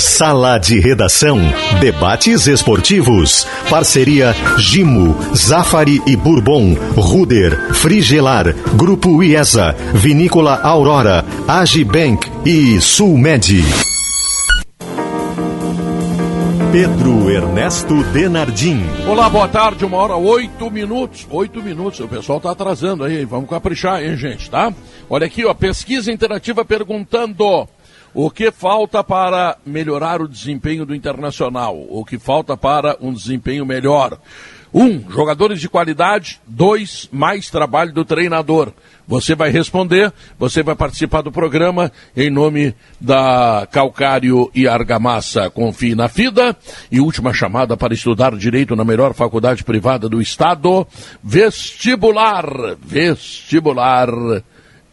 Sala de Redação. Debates esportivos. Parceria Gimo, Zafari e Bourbon, Ruder, Frigelar, Grupo IESA, Vinícola Aurora, Agibank e Sulmed. Pedro Ernesto Denardim. Olá, boa tarde, uma hora, oito minutos. Oito minutos, o pessoal tá atrasando aí, vamos caprichar, hein, gente, tá? Olha aqui, ó, pesquisa interativa perguntando o que falta para melhorar o desempenho do Internacional, o que falta para um desempenho melhor. Um, jogadores de qualidade. Dois, mais trabalho do treinador. Você vai responder, você vai participar do programa em nome da Calcário e Argamassa. Confie na FIDA. E última chamada para estudar direito na melhor faculdade privada do estado. Vestibular. Vestibular.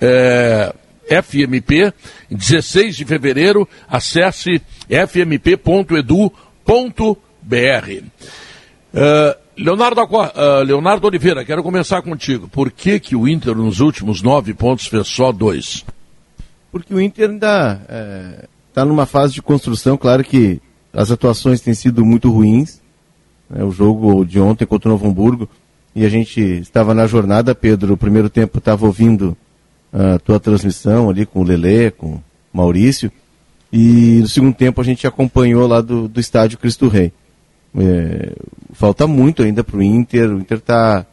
É, FMP, 16 de fevereiro. Acesse fmp.edu.br. Uh, Leonardo, uh, Leonardo Oliveira, quero começar contigo. Por que, que o Inter, nos últimos nove pontos, fez só dois? Porque o Inter ainda está é, tá numa fase de construção. Claro que as atuações têm sido muito ruins. Né, o jogo de ontem contra o Novo Hamburgo. E a gente estava na jornada, Pedro. O primeiro tempo estava ouvindo a tua transmissão ali com o Lelê, com o Maurício. E no segundo tempo a gente acompanhou lá do, do estádio Cristo Rei. É, falta muito ainda para o Inter. O Inter está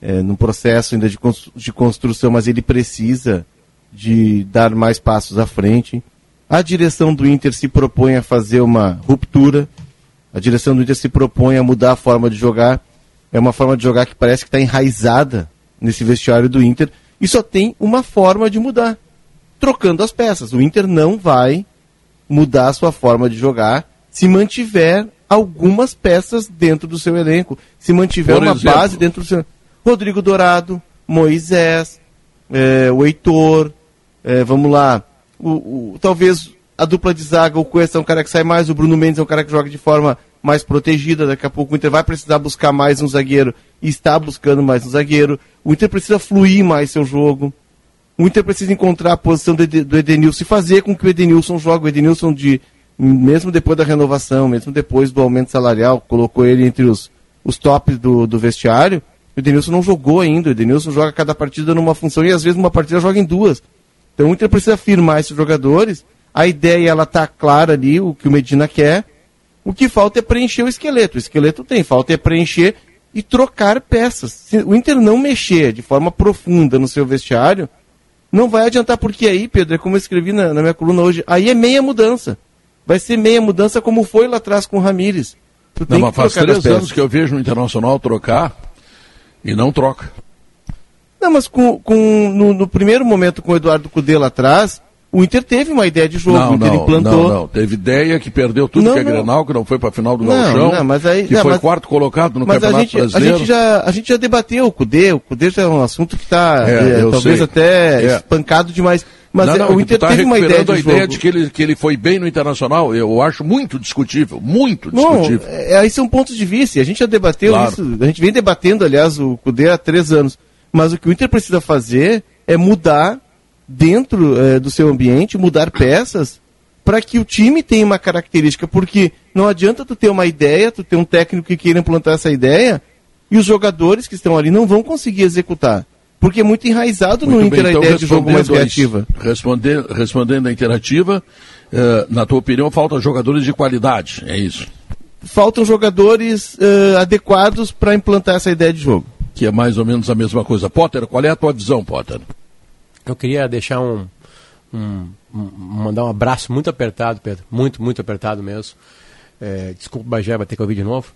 é, num processo ainda de, de construção, mas ele precisa de dar mais passos à frente. A direção do Inter se propõe a fazer uma ruptura. A direção do Inter se propõe a mudar a forma de jogar. É uma forma de jogar que parece que está enraizada nesse vestiário do Inter. E só tem uma forma de mudar: trocando as peças. O Inter não vai mudar a sua forma de jogar se mantiver algumas peças dentro do seu elenco. Se mantiver Por uma exemplo. base dentro do seu. Rodrigo Dourado, Moisés, é, o Heitor, é, vamos lá. O, o, talvez a dupla de zaga, o Cuesta é um cara que sai mais, o Bruno Mendes é um cara que joga de forma mais protegida. Daqui a pouco o Inter vai precisar buscar mais um zagueiro e está buscando mais um zagueiro. O Inter precisa fluir mais seu jogo. O Inter precisa encontrar a posição do Edenilson e fazer com que o Edenilson jogue. O Edenilson de mesmo depois da renovação, mesmo depois do aumento salarial, colocou ele entre os, os tops do, do vestiário, o Edenilson não jogou ainda. O Edenilson joga cada partida numa função e às vezes uma partida joga em duas. Então o Inter precisa firmar esses jogadores. A ideia ela tá clara ali, o que o Medina quer. O que falta é preencher o esqueleto. O esqueleto tem, falta é preencher e trocar peças. Se o Inter não mexer de forma profunda no seu vestiário, não vai adiantar, porque aí, Pedro, é como eu escrevi na, na minha coluna hoje, aí é meia mudança vai ser meia mudança como foi lá atrás com o Ramires. Tu não, mas faz três anos que eu vejo no Internacional trocar e não troca. Não, mas com, com no, no, primeiro momento com o Eduardo Cudê lá atrás, o Inter teve uma ideia de jogo, não, o Inter não, implantou. Não, não, teve ideia que perdeu tudo não, que é não. Grenal, que não foi para a final do Gauchão, não, mas aí, que não, foi mas, quarto colocado no Campeonato a gente, Brasileiro. A gente, já, a gente já debateu o Cudê, o Cudê já é um assunto que está é, é, talvez sei. até é. espancado demais. Mas não, é, não, o Inter tá teve uma ideia de a jogo. ideia de que ele, que ele foi bem no Internacional, eu acho muito discutível, muito discutível. Não, é, aí são pontos de vista, a gente já debateu claro. isso, a gente vem debatendo, aliás, o Cudê há três anos. Mas o que o Inter precisa fazer é mudar dentro é, do seu ambiente, mudar peças para que o time tenha uma característica, porque não adianta tu ter uma ideia, tu ter um técnico que queira implantar essa ideia e os jogadores que estão ali não vão conseguir executar. Porque é muito enraizado muito no Inter bem, então, a ideia de jogo mais criativa. Respondendo, respondendo a interativa, uh, na tua opinião, faltam jogadores de qualidade, é isso? Faltam jogadores uh, adequados para implantar essa ideia de jogo. Que é mais ou menos a mesma coisa. Potter, qual é a tua visão, Potter? Eu queria deixar um, um, um, mandar um abraço muito apertado, Pedro, muito, muito apertado mesmo. É, desculpa, Bagé, vai ter que ouvir de novo.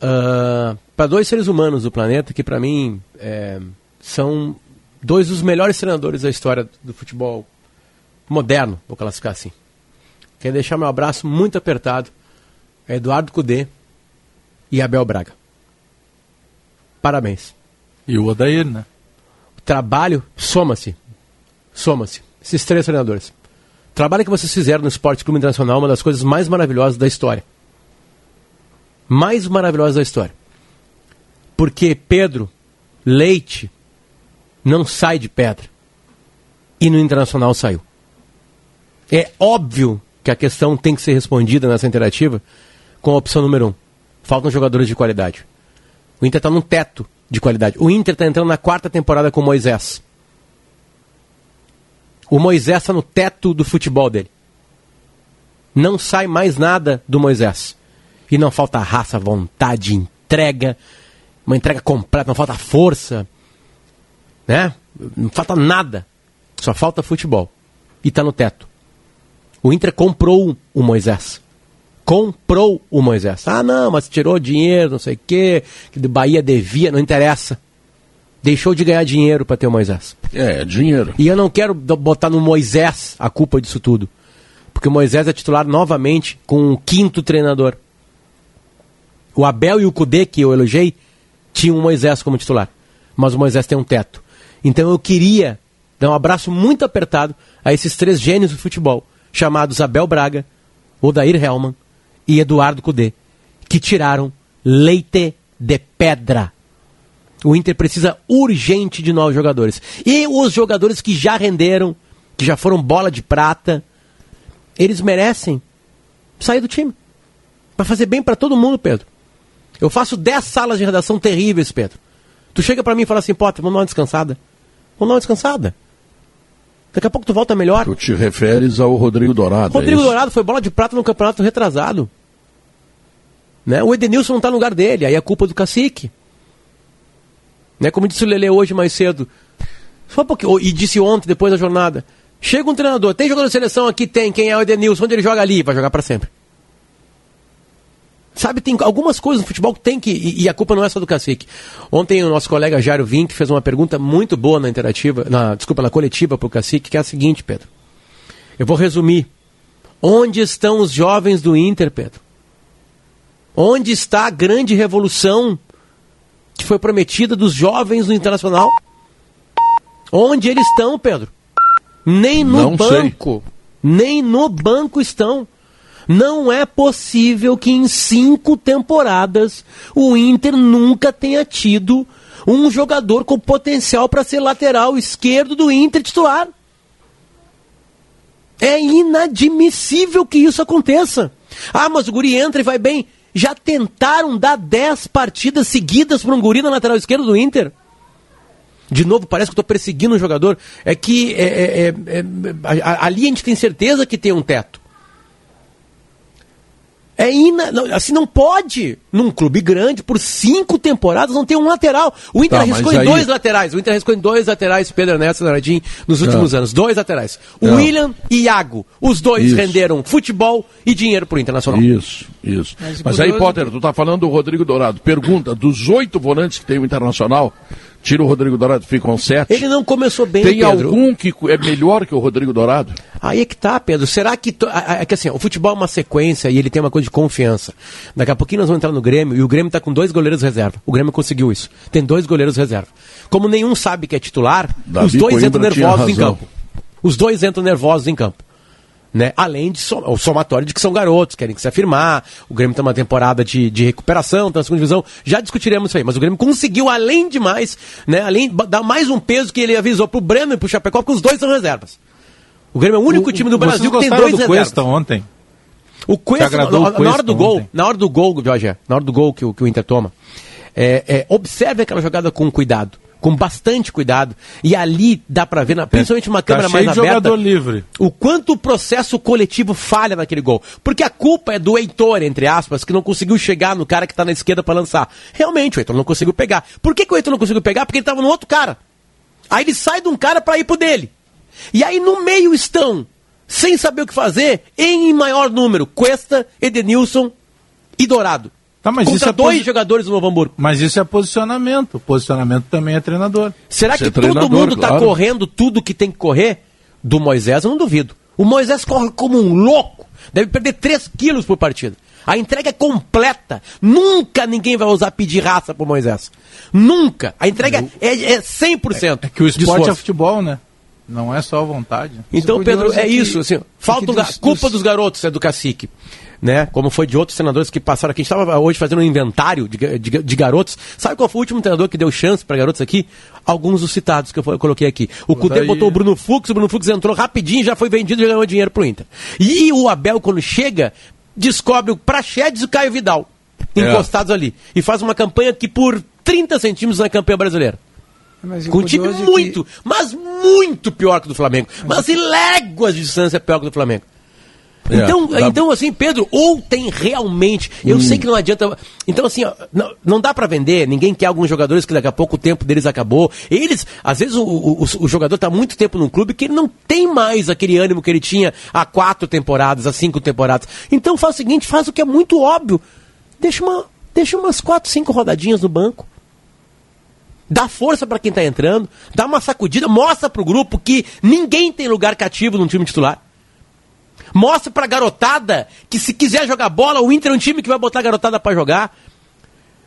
Uh, ah, para dois seres humanos do planeta que, para mim, é, são dois dos melhores treinadores da história do futebol moderno, vou classificar assim. Quero deixar meu abraço muito apertado a Eduardo Cudê e Abel Braga. Parabéns. E o Odair, né? Trabalho soma-se. Soma-se. Esses três treinadores. Trabalho que vocês fizeram no Esporte Clube Internacional uma das coisas mais maravilhosas da história. Mais maravilhosas da história. Porque Pedro, Leite, não sai de pedra. E no Internacional saiu. É óbvio que a questão tem que ser respondida nessa interativa com a opção número um. Faltam jogadores de qualidade. O Inter está num teto de qualidade. O Inter está entrando na quarta temporada com o Moisés. O Moisés está no teto do futebol dele. Não sai mais nada do Moisés. E não falta raça, vontade, entrega, uma entrega completa, não falta força, né? Não falta nada. Só falta futebol. E está no teto. O Inter comprou o Moisés. Comprou o Moisés. Ah, não, mas tirou dinheiro, não sei o quê, que de Bahia devia, não interessa. Deixou de ganhar dinheiro para ter o Moisés. É, dinheiro. E eu não quero botar no Moisés a culpa disso tudo. Porque o Moisés é titular novamente com um quinto treinador. O Abel e o Cudê, que eu elogiei, tinham o Moisés como titular. Mas o Moisés tem um teto. Então eu queria dar um abraço muito apertado a esses três gênios do futebol, chamados Abel Braga, Odair Helman e Eduardo Cudê, que tiraram leite de pedra. O Inter precisa urgente de novos jogadores. E os jogadores que já renderam, que já foram bola de prata, eles merecem sair do time. Para fazer bem para todo mundo, Pedro. Eu faço 10 salas de redação terríveis, Pedro. Tu chega para mim e fala assim, Potter, vamos dar uma descansada. Vamos dar uma descansada. Daqui a pouco tu volta melhor. Tu te referes ao Rodrigo Dourado. É Rodrigo é Dourado foi bola de prata no campeonato retrasado. Né? O Edenilson não está no lugar dele, aí é culpa do cacique. Né? Como disse o Lele hoje mais cedo. Só porque, e disse ontem, depois da jornada. Chega um treinador, tem jogador de seleção aqui? Tem. Quem é o Edenilson? Onde ele joga ali? Vai jogar para sempre. Sabe, tem algumas coisas no futebol que tem que. E, e, a culpa não é só do cacique. Ontem o nosso colega Jairo Vink fez uma pergunta muito boa na interativa, na, desculpa, na coletiva para o cacique, que é a seguinte, Pedro. Eu vou resumir. Onde estão os jovens do Inter, Pedro? Onde está a grande revolução que foi prometida dos jovens do Internacional? Onde eles estão, Pedro? Nem no não banco. Sei. Nem no banco estão. Não é possível que em cinco temporadas o Inter nunca tenha tido um jogador com potencial para ser lateral esquerdo do Inter titular. É inadmissível que isso aconteça. Ah, mas o Guri entra e vai bem. Já tentaram dar 10 partidas seguidas para um Guri na lateral esquerda do Inter? De novo, parece que estou perseguindo um jogador. É que é, é, é, ali a gente tem certeza que tem um teto. É ina... assim não pode, num clube grande, por cinco temporadas, não ter um lateral. O Inter tá, arriscou em aí... dois laterais. O Inter arriscou em dois laterais, Pedro Ernesto Nardim, nos últimos não. anos. Dois laterais. O não. William e Iago. Os dois isso. renderam futebol e dinheiro pro Internacional. Isso, isso. Mas, Mas aí, Potter, tu tá falando do Rodrigo Dourado. Pergunta, dos oito volantes que tem o Internacional, Tira o Rodrigo Dourado, ficam sete. Ele não começou bem, Tem Pedro. algum que é melhor que o Rodrigo Dourado? Aí é que tá, Pedro. Será que. To... É que assim, o futebol é uma sequência e ele tem uma coisa de confiança. Daqui a pouquinho nós vamos entrar no Grêmio e o Grêmio tá com dois goleiros reserva. O Grêmio conseguiu isso. Tem dois goleiros reserva. Como nenhum sabe que é titular, Davi os dois Coimbra entram nervosos em campo. Os dois entram nervosos em campo. Né? Além de som, o somatório de que são garotos, querem se afirmar. O Grêmio tem uma temporada de, de recuperação, tá na segunda divisão. Já discutiremos isso aí, mas o Grêmio conseguiu, além de mais, né? Além dar mais um peso que ele avisou pro Breno e pro Chapecó, porque os dois são reservas. O Grêmio é o único o, time do Brasil que tem dois do reservas. Cuesta ontem. O Cuesta, na, na, na hora do gol, ontem. na hora do gol, Jorge, na hora do gol que, que o Inter toma, é, é, observe aquela jogada com cuidado com bastante cuidado. E ali dá para ver, principalmente uma câmera tá mais aberta, jogador livre. o quanto o processo coletivo falha naquele gol. Porque a culpa é do Heitor, entre aspas, que não conseguiu chegar no cara que tá na esquerda para lançar. Realmente, o Heitor não conseguiu pegar. Por que, que o Heitor não conseguiu pegar? Porque ele tava no outro cara. Aí ele sai de um cara para ir pro dele. E aí no meio estão, sem saber o que fazer, em maior número, Cuesta, Edenilson e Dourado. Tá, mas contra isso é dois posi... jogadores do Novo Hamburgo. Mas isso é posicionamento. Posicionamento também é treinador. Será Você que é todo mundo está claro. correndo tudo que tem que correr? Do Moisés eu não duvido. O Moisés corre como um louco. Deve perder 3 quilos por partida. A entrega é completa. Nunca ninguém vai usar pedir raça pro Moisés. Nunca. A entrega eu... é, é 100%. É, é que o esporte é futebol, né? Não é só vontade. Então, Pedro, é isso. Assim, falta dos, culpa dos... dos garotos, é do cacique. Né? Como foi de outros treinadores que passaram aqui. A gente estava hoje fazendo um inventário de, de, de, garotos. Sabe qual foi o último treinador que deu chance para garotos aqui? Alguns dos citados que eu, eu coloquei aqui. O Cudê daí... botou o Bruno Fux, o Bruno Fux entrou rapidinho, já foi vendido e ganhou dinheiro pro Inter. E o Abel, quando chega, descobre o Praxedes e o Caio Vidal é. encostados ali. E faz uma campanha que por 30 centímetros na campanha brasileira. Com um time muito, que... mas muito pior que o do Flamengo. Mas, mas em léguas de distância pior que o do Flamengo. É, então, dá... então, assim, Pedro, ou tem realmente. Eu hum. sei que não adianta. Então, assim, ó, não, não dá para vender. Ninguém quer alguns jogadores que daqui a pouco o tempo deles acabou. Eles, às vezes, o, o, o jogador tá muito tempo num clube que ele não tem mais aquele ânimo que ele tinha há quatro temporadas, há cinco temporadas. Então, faz o seguinte: faz o que é muito óbvio. Deixa, uma, deixa umas quatro, cinco rodadinhas no banco. Dá força para quem tá entrando, dá uma sacudida, mostra pro grupo que ninguém tem lugar cativo no time titular. Mostra pra garotada que se quiser jogar bola, o Inter é um time que vai botar a garotada para jogar.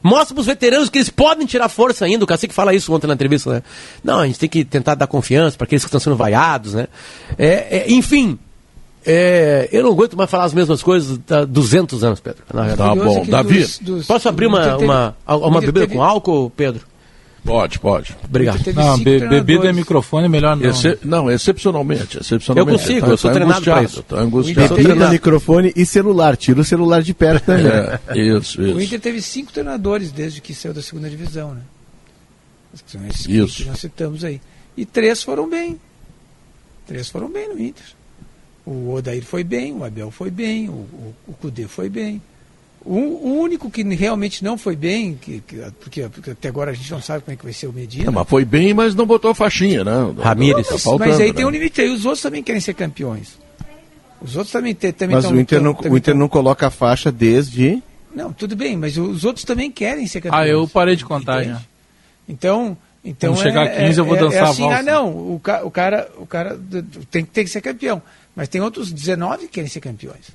Mostra pros veteranos que eles podem tirar força ainda. O Cacique fala isso ontem na entrevista, né? Não, a gente tem que tentar dar confiança para aqueles que estão sendo vaiados, né? É, é, enfim, é, eu não aguento mais falar as mesmas coisas há 200 anos, Pedro. Tá bom. Davi, dos, dos, posso abrir uma, uma, uma bebida teve... com álcool, Pedro? Pode, pode. Obrigado. Não, be bebida é microfone é melhor não. Não, excepcionalmente, excepcionalmente. Eu consigo, tá, eu sou tá treinado para isso. Tá angustiado. Bebida, microfone e celular. Tira o celular de perto também. É, isso, isso. O Inter teve cinco treinadores desde que saiu da segunda divisão, né? São esses isso. que nós citamos aí. E três foram bem. Três foram bem no Inter. O Odair foi bem, o Abel foi bem, o, o, o Cudê foi bem. O, o, único que realmente não foi bem, que, que porque, porque, até agora a gente não sabe como é que vai ser o Medina. mas foi bem, mas não botou faixinha, né? Ramírez. Mas, tá mas aí né? tem um limite aí. Os outros também querem ser campeões. Os outros também, também Mas tão, o Inter, não, tão, o Inter tão... não coloca a faixa desde. Não, tudo bem, mas os outros também querem ser campeões. Ah, eu parei de contar já. Então, então Quando é, chegar a 15 é, eu vou é, dançar é assim, a valsa. Ah, não, o, ca, o cara, o cara tem, tem que ser campeão. Mas tem outros 19 que querem ser campeões.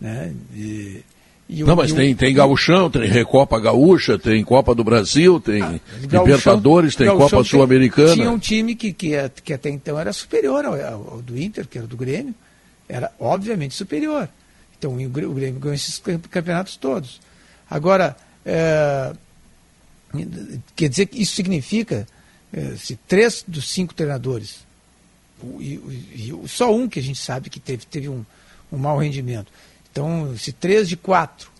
Né? E, e não, o, mas tem, o, tem Gauchão, tem Recopa Gaúcha, tem Copa do Brasil, tem ah, Libertadores, tem Copa Sul-Americana. Tinha um time que, que, que, até então era superior ao, ao, do Inter, que era do Grêmio, era obviamente superior. Então o Grêmio ganhou esses campeonatos todos. Agora, é, quer dizer que isso significa é, se três dos cinco treinadores, e, e, só um que a gente sabe que teve, teve um, um mau rendimento então, se três de quatro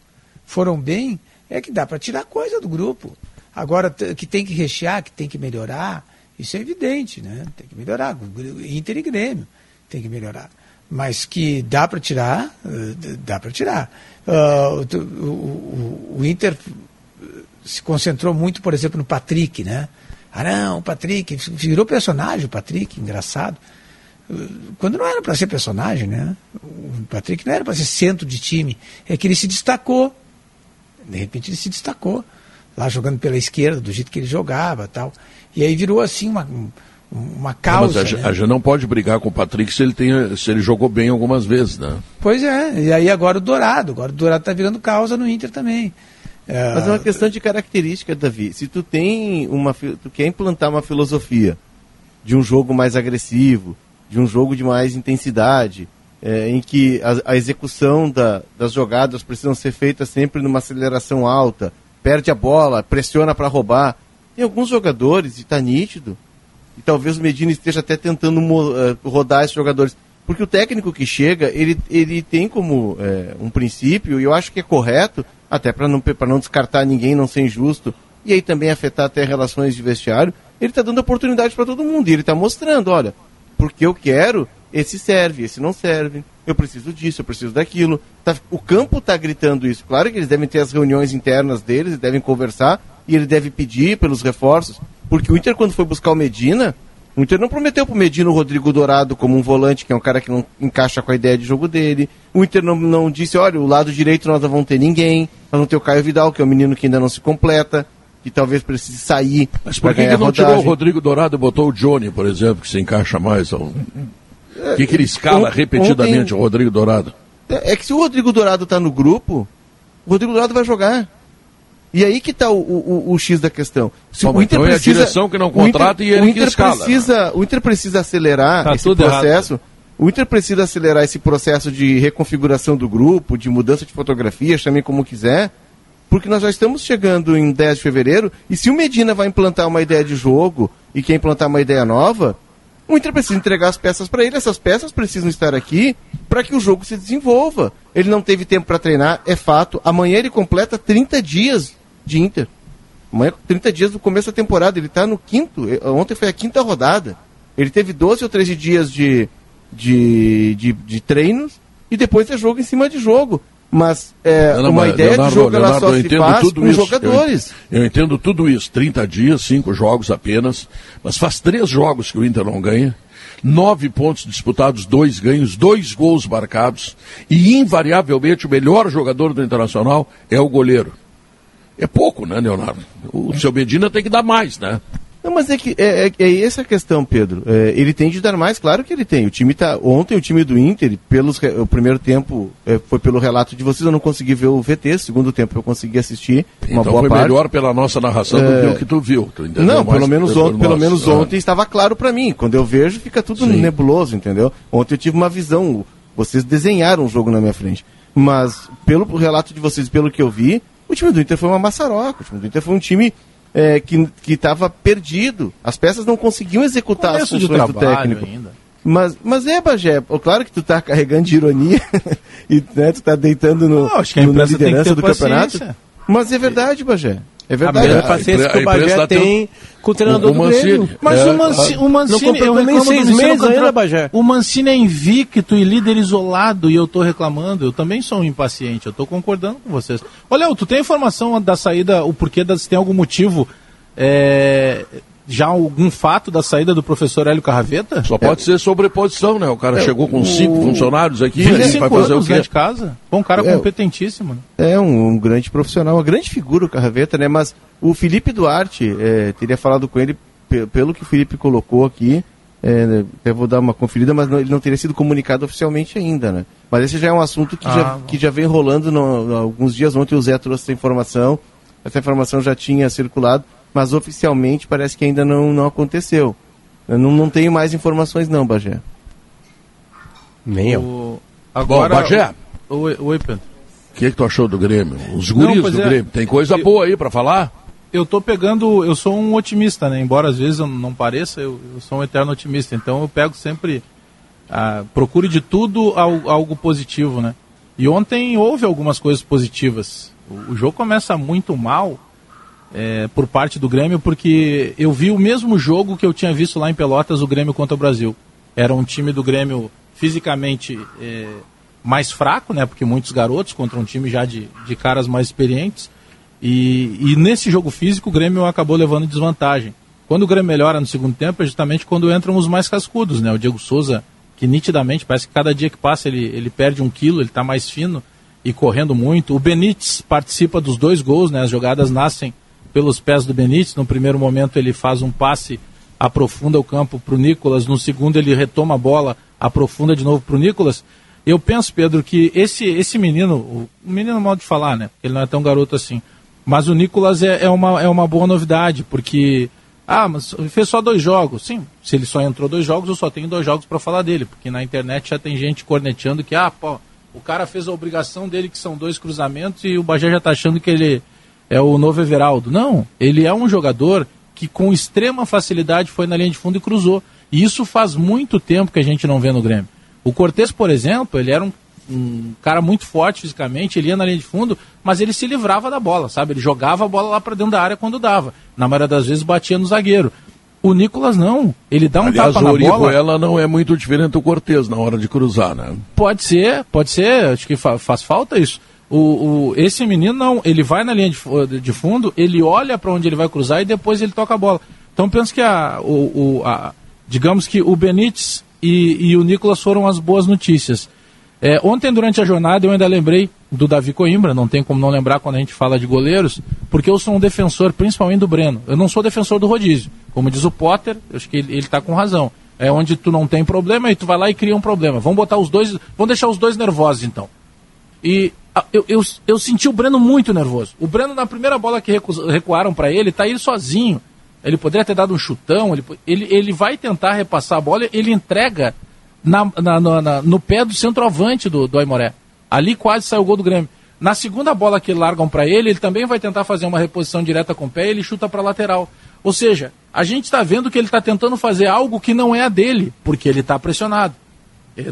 foram bem, é que dá para tirar coisa do grupo. Agora, que tem que rechear, que tem que melhorar, isso é evidente, né? Tem que melhorar. Inter e Grêmio tem que melhorar. Mas que dá para tirar, eh, dá para tirar. Uh, o, o, o, Inter se concentrou muito, por exemplo, no Patrick, né? Ah, não, o Patrick, virou personagem o Patrick, engraçado quando não era para ser personagem, né? O Patrick não era para ser centro de time, é que ele se destacou. De repente ele se destacou, lá jogando pela esquerda, do jeito que ele jogava tal. E aí virou assim uma, uma causa. Não, mas a, né? a gente não pode brigar com o Patrick se ele, tem, se ele jogou bem algumas vezes, né? Pois é, e aí agora o Dourado, agora o Dourado está virando causa no Inter também. É... Mas é uma questão de característica, Davi. Se tu tem uma. Tu quer implantar uma filosofia de um jogo mais agressivo, de um jogo de mais intensidade, é, em que a, a execução da, das jogadas precisam ser feitas sempre numa aceleração alta, perde a bola, pressiona para roubar. Tem alguns jogadores, e está nítido, e talvez o Medina esteja até tentando uh, rodar esses jogadores, porque o técnico que chega, ele, ele tem como é, um princípio, e eu acho que é correto, até para não, não descartar ninguém, não ser injusto, e aí também afetar até relações de vestiário, ele está dando oportunidade para todo mundo, e ele está mostrando, olha, porque eu quero, esse serve, esse não serve. Eu preciso disso, eu preciso daquilo. Tá, o campo está gritando isso. Claro que eles devem ter as reuniões internas deles, devem conversar, e ele deve pedir pelos reforços. Porque o Inter, quando foi buscar o Medina, o Inter não prometeu para o Medina o Rodrigo Dourado como um volante, que é um cara que não encaixa com a ideia de jogo dele. O Inter não, não disse, olha, o lado direito nós não vamos ter ninguém. Nós vamos ter o Caio Vidal, que é um menino que ainda não se completa que talvez precise sair. Mas por que, que não rodagem? tirou o Rodrigo Dourado e botou o Johnny, por exemplo, que se encaixa mais? Ao... O que, que ele escala repetidamente ontem... o Rodrigo Dourado? É, é que se o Rodrigo Dourado está no grupo, o Rodrigo Dourado vai jogar. E aí que está o, o, o, X da questão. Se Bom, o Inter precisa, é a direção que não contrata Inter, e ele Inter que escala. Precisa, o Inter precisa acelerar tá esse processo, errado. O Inter precisa acelerar esse processo de reconfiguração do grupo, de mudança de fotografia, chame como quiser, porque nós já estamos chegando em 10 de fevereiro, e se o Medina vai implantar uma ideia de jogo e quer implantar uma ideia nova, o Inter precisa entregar as peças para ele, essas peças precisam estar aqui para que o jogo se desenvolva. Ele não teve tempo para treinar, é fato. Amanhã ele completa 30 dias de Inter. Amanhã, 30 dias do começo da temporada. Ele está no quinto. Ontem foi a quinta rodada. Ele teve 12 ou 13 dias de, de, de, de treinos e depois é jogo em cima de jogo. Mas é, não, uma mas, ideia Leonardo, de jogo Leonardo, ela só se faz com isso. jogadores. Eu, eu, entendo tudo isso. 30 dias, 5 jogos apenas. Mas faz três jogos que o Inter não ganha. Nove pontos disputados, dois ganhos, dois gols marcados. E invariavelmente o melhor jogador do Internacional é o goleiro. É pouco, né, Leonardo? O seu Medina tem que dar mais, né? Não, mas é que é, é, é essa a questão, Pedro. É, ele tem de dar mais, claro que ele tem. O time tá ontem o time do Inter, pelos o primeiro tempo é, foi pelo relato de vocês, eu não consegui ver o VT. Segundo tempo eu consegui assistir uma então boa foi parte. melhor pela nossa narração do que o que tu viu. Tu não, pelo menos, on, pelo menos ontem estava claro para mim. Quando eu vejo fica tudo Sim. nebuloso, entendeu? Ontem eu tive uma visão. Vocês desenharam o jogo na minha frente, mas pelo relato de vocês, pelo que eu vi, o time do Inter foi uma maçaroca. O time do Inter foi um time é, que estava perdido. As peças não conseguiam executar Começo as funções do técnico. Ainda. Mas, mas é, Bagé, claro que tu tá carregando de ironia e né, tu tá deitando no, não, no na liderança do paciência. campeonato. Mas é verdade, Bagé. É verdade. A paciência que o Bagé tem com o treinador o, do Grêmio. Mas é, o, Manci, o Mancini... Não nem seis meses ainda, Bagé. O Mancini é invicto e líder isolado e eu tô reclamando. Eu também sou um impaciente. Eu tô concordando com vocês. Olha, tu tem informação da saída, o porquê, das, tem algum motivo é, já algum fato da saída do professor Hélio Carraveta? Só pode é. ser sobreposição, né? O cara é, chegou com cinco funcionários aqui, ele vai fazer o quê? de casa. Bom, um cara é, competentíssimo. Né? É um, um, grande profissional, uma grande figura o Carraveta, né? Mas o Felipe Duarte, é, teria falado com ele, pelo que o Felipe colocou aqui, é, eu vou dar uma conferida, mas não, ele não teria sido comunicado oficialmente ainda, né? Mas esse já é um assunto que, ah, já, que já vem rolando no, no, alguns dias. Ontem o Zé trouxe essa informação, essa informação já tinha circulado mas oficialmente parece que ainda não, não aconteceu. Eu não, não tenho mais informações não, Bagé. Nem eu. O... Agora, Bom, Bagé. Oi, oi Pedro. O que, é que tu achou do Grêmio? Os guris não, do é, Grêmio. Tem coisa eu, boa aí para falar? Eu tô pegando, eu sou um otimista, né? Embora às vezes eu não pareça, eu, eu sou um eterno otimista. Então eu pego sempre, ah, procure de tudo algo, algo, positivo, né? E ontem houve algumas coisas positivas. O, o jogo começa muito mal, é, por parte do Grêmio, porque eu vi o mesmo jogo que eu tinha visto lá em Pelotas, o Grêmio contra o Brasil. Era um time do Grêmio fisicamente é, mais fraco, né? Porque muitos garotos contra um time já de, de caras mais experientes. E, e nesse jogo físico o Grêmio acabou levando desvantagem. Quando o Grêmio melhora no segundo tempo é justamente quando entram os mais cascudos, né? O Diego Souza, que nitidamente parece que cada dia que passa ele, ele perde um quilo, ele está mais fino e correndo muito. O Benítez participa dos dois gols, né? As jogadas nascem pelos pés do Benítez. No primeiro momento ele faz um passe, aprofunda o campo para o Nicolas. No segundo ele retoma a bola, aprofunda de novo para o Nicolas. Eu penso, Pedro, que esse, esse menino, o menino mal de falar, né? Ele não é tão garoto assim. Mas o Nicolas é, é, uma, é uma boa novidade, porque. Ah, mas fez só dois jogos. Sim, se ele só entrou dois jogos, eu só tenho dois jogos para falar dele, porque na internet já tem gente corneteando que, ah, pô, o cara fez a obrigação dele, que são dois cruzamentos, e o Bagé já tá achando que ele é o novo Everaldo. Não, ele é um jogador que com extrema facilidade foi na linha de fundo e cruzou. E isso faz muito tempo que a gente não vê no Grêmio. O Cortez, por exemplo, ele era um, um cara muito forte fisicamente, ele ia na linha de fundo, mas ele se livrava da bola, sabe? Ele jogava a bola lá para dentro da área quando dava. Na maioria das vezes batia no zagueiro. O Nicolas não, ele dá um Aliás, tapa na bola. ela não é muito diferente do Cortez na hora de cruzar, né? Pode ser, pode ser, acho que fa faz falta isso. O, o, esse menino não, ele vai na linha de, de fundo, ele olha para onde ele vai cruzar e depois ele toca a bola. Então penso que a, o, o a, digamos que o Benítez e, e, o Nicolas foram as boas notícias. É, ontem durante a jornada eu ainda lembrei do Davi Coimbra, não tem como não lembrar quando a gente fala de goleiros, porque eu sou um defensor principalmente do Breno. Eu não sou defensor do rodízio. Como diz o Potter, eu acho que ele está com razão. É onde tu não tem problema e tu vai lá e cria um problema. Vamos botar os dois, vamos deixar os dois nervosos então. E eu, eu, eu senti o Breno muito nervoso. O Breno, na primeira bola que recu recuaram para ele, tá ele sozinho. Ele poderia ter dado um chutão, ele, ele, ele vai tentar repassar a bola, ele entrega na, na, na, no pé do centroavante do, do Aimoré. Ali quase saiu o gol do Grêmio. Na segunda bola que largam para ele, ele também vai tentar fazer uma reposição direta com o pé e ele chuta para lateral. Ou seja, a gente está vendo que ele está tentando fazer algo que não é a dele, porque ele está pressionado.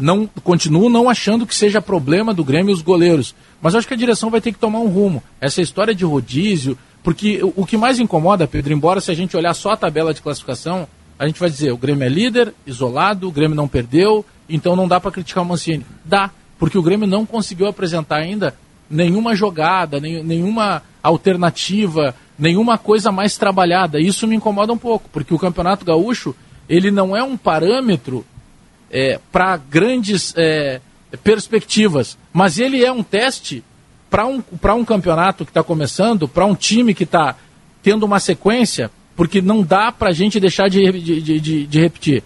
Não, continuo não achando que seja problema do Grêmio os goleiros. Mas acho que a direção vai ter que tomar um rumo. Essa história de rodízio, porque o, o que mais incomoda, Pedro, embora se a gente olhar só a tabela de classificação, a gente vai dizer, o Grêmio é líder, isolado, o Grêmio não perdeu, então não dá para criticar o Mancini. Dá, porque o Grêmio não conseguiu apresentar ainda nenhuma jogada, nem, nenhuma alternativa, nenhuma coisa mais trabalhada. Isso me incomoda um pouco, porque o Campeonato Gaúcho ele não é um parâmetro é, para grandes é, perspectivas, mas ele é um teste para um, um campeonato que está começando, para um time que está tendo uma sequência, porque não dá para a gente deixar de, de, de, de repetir.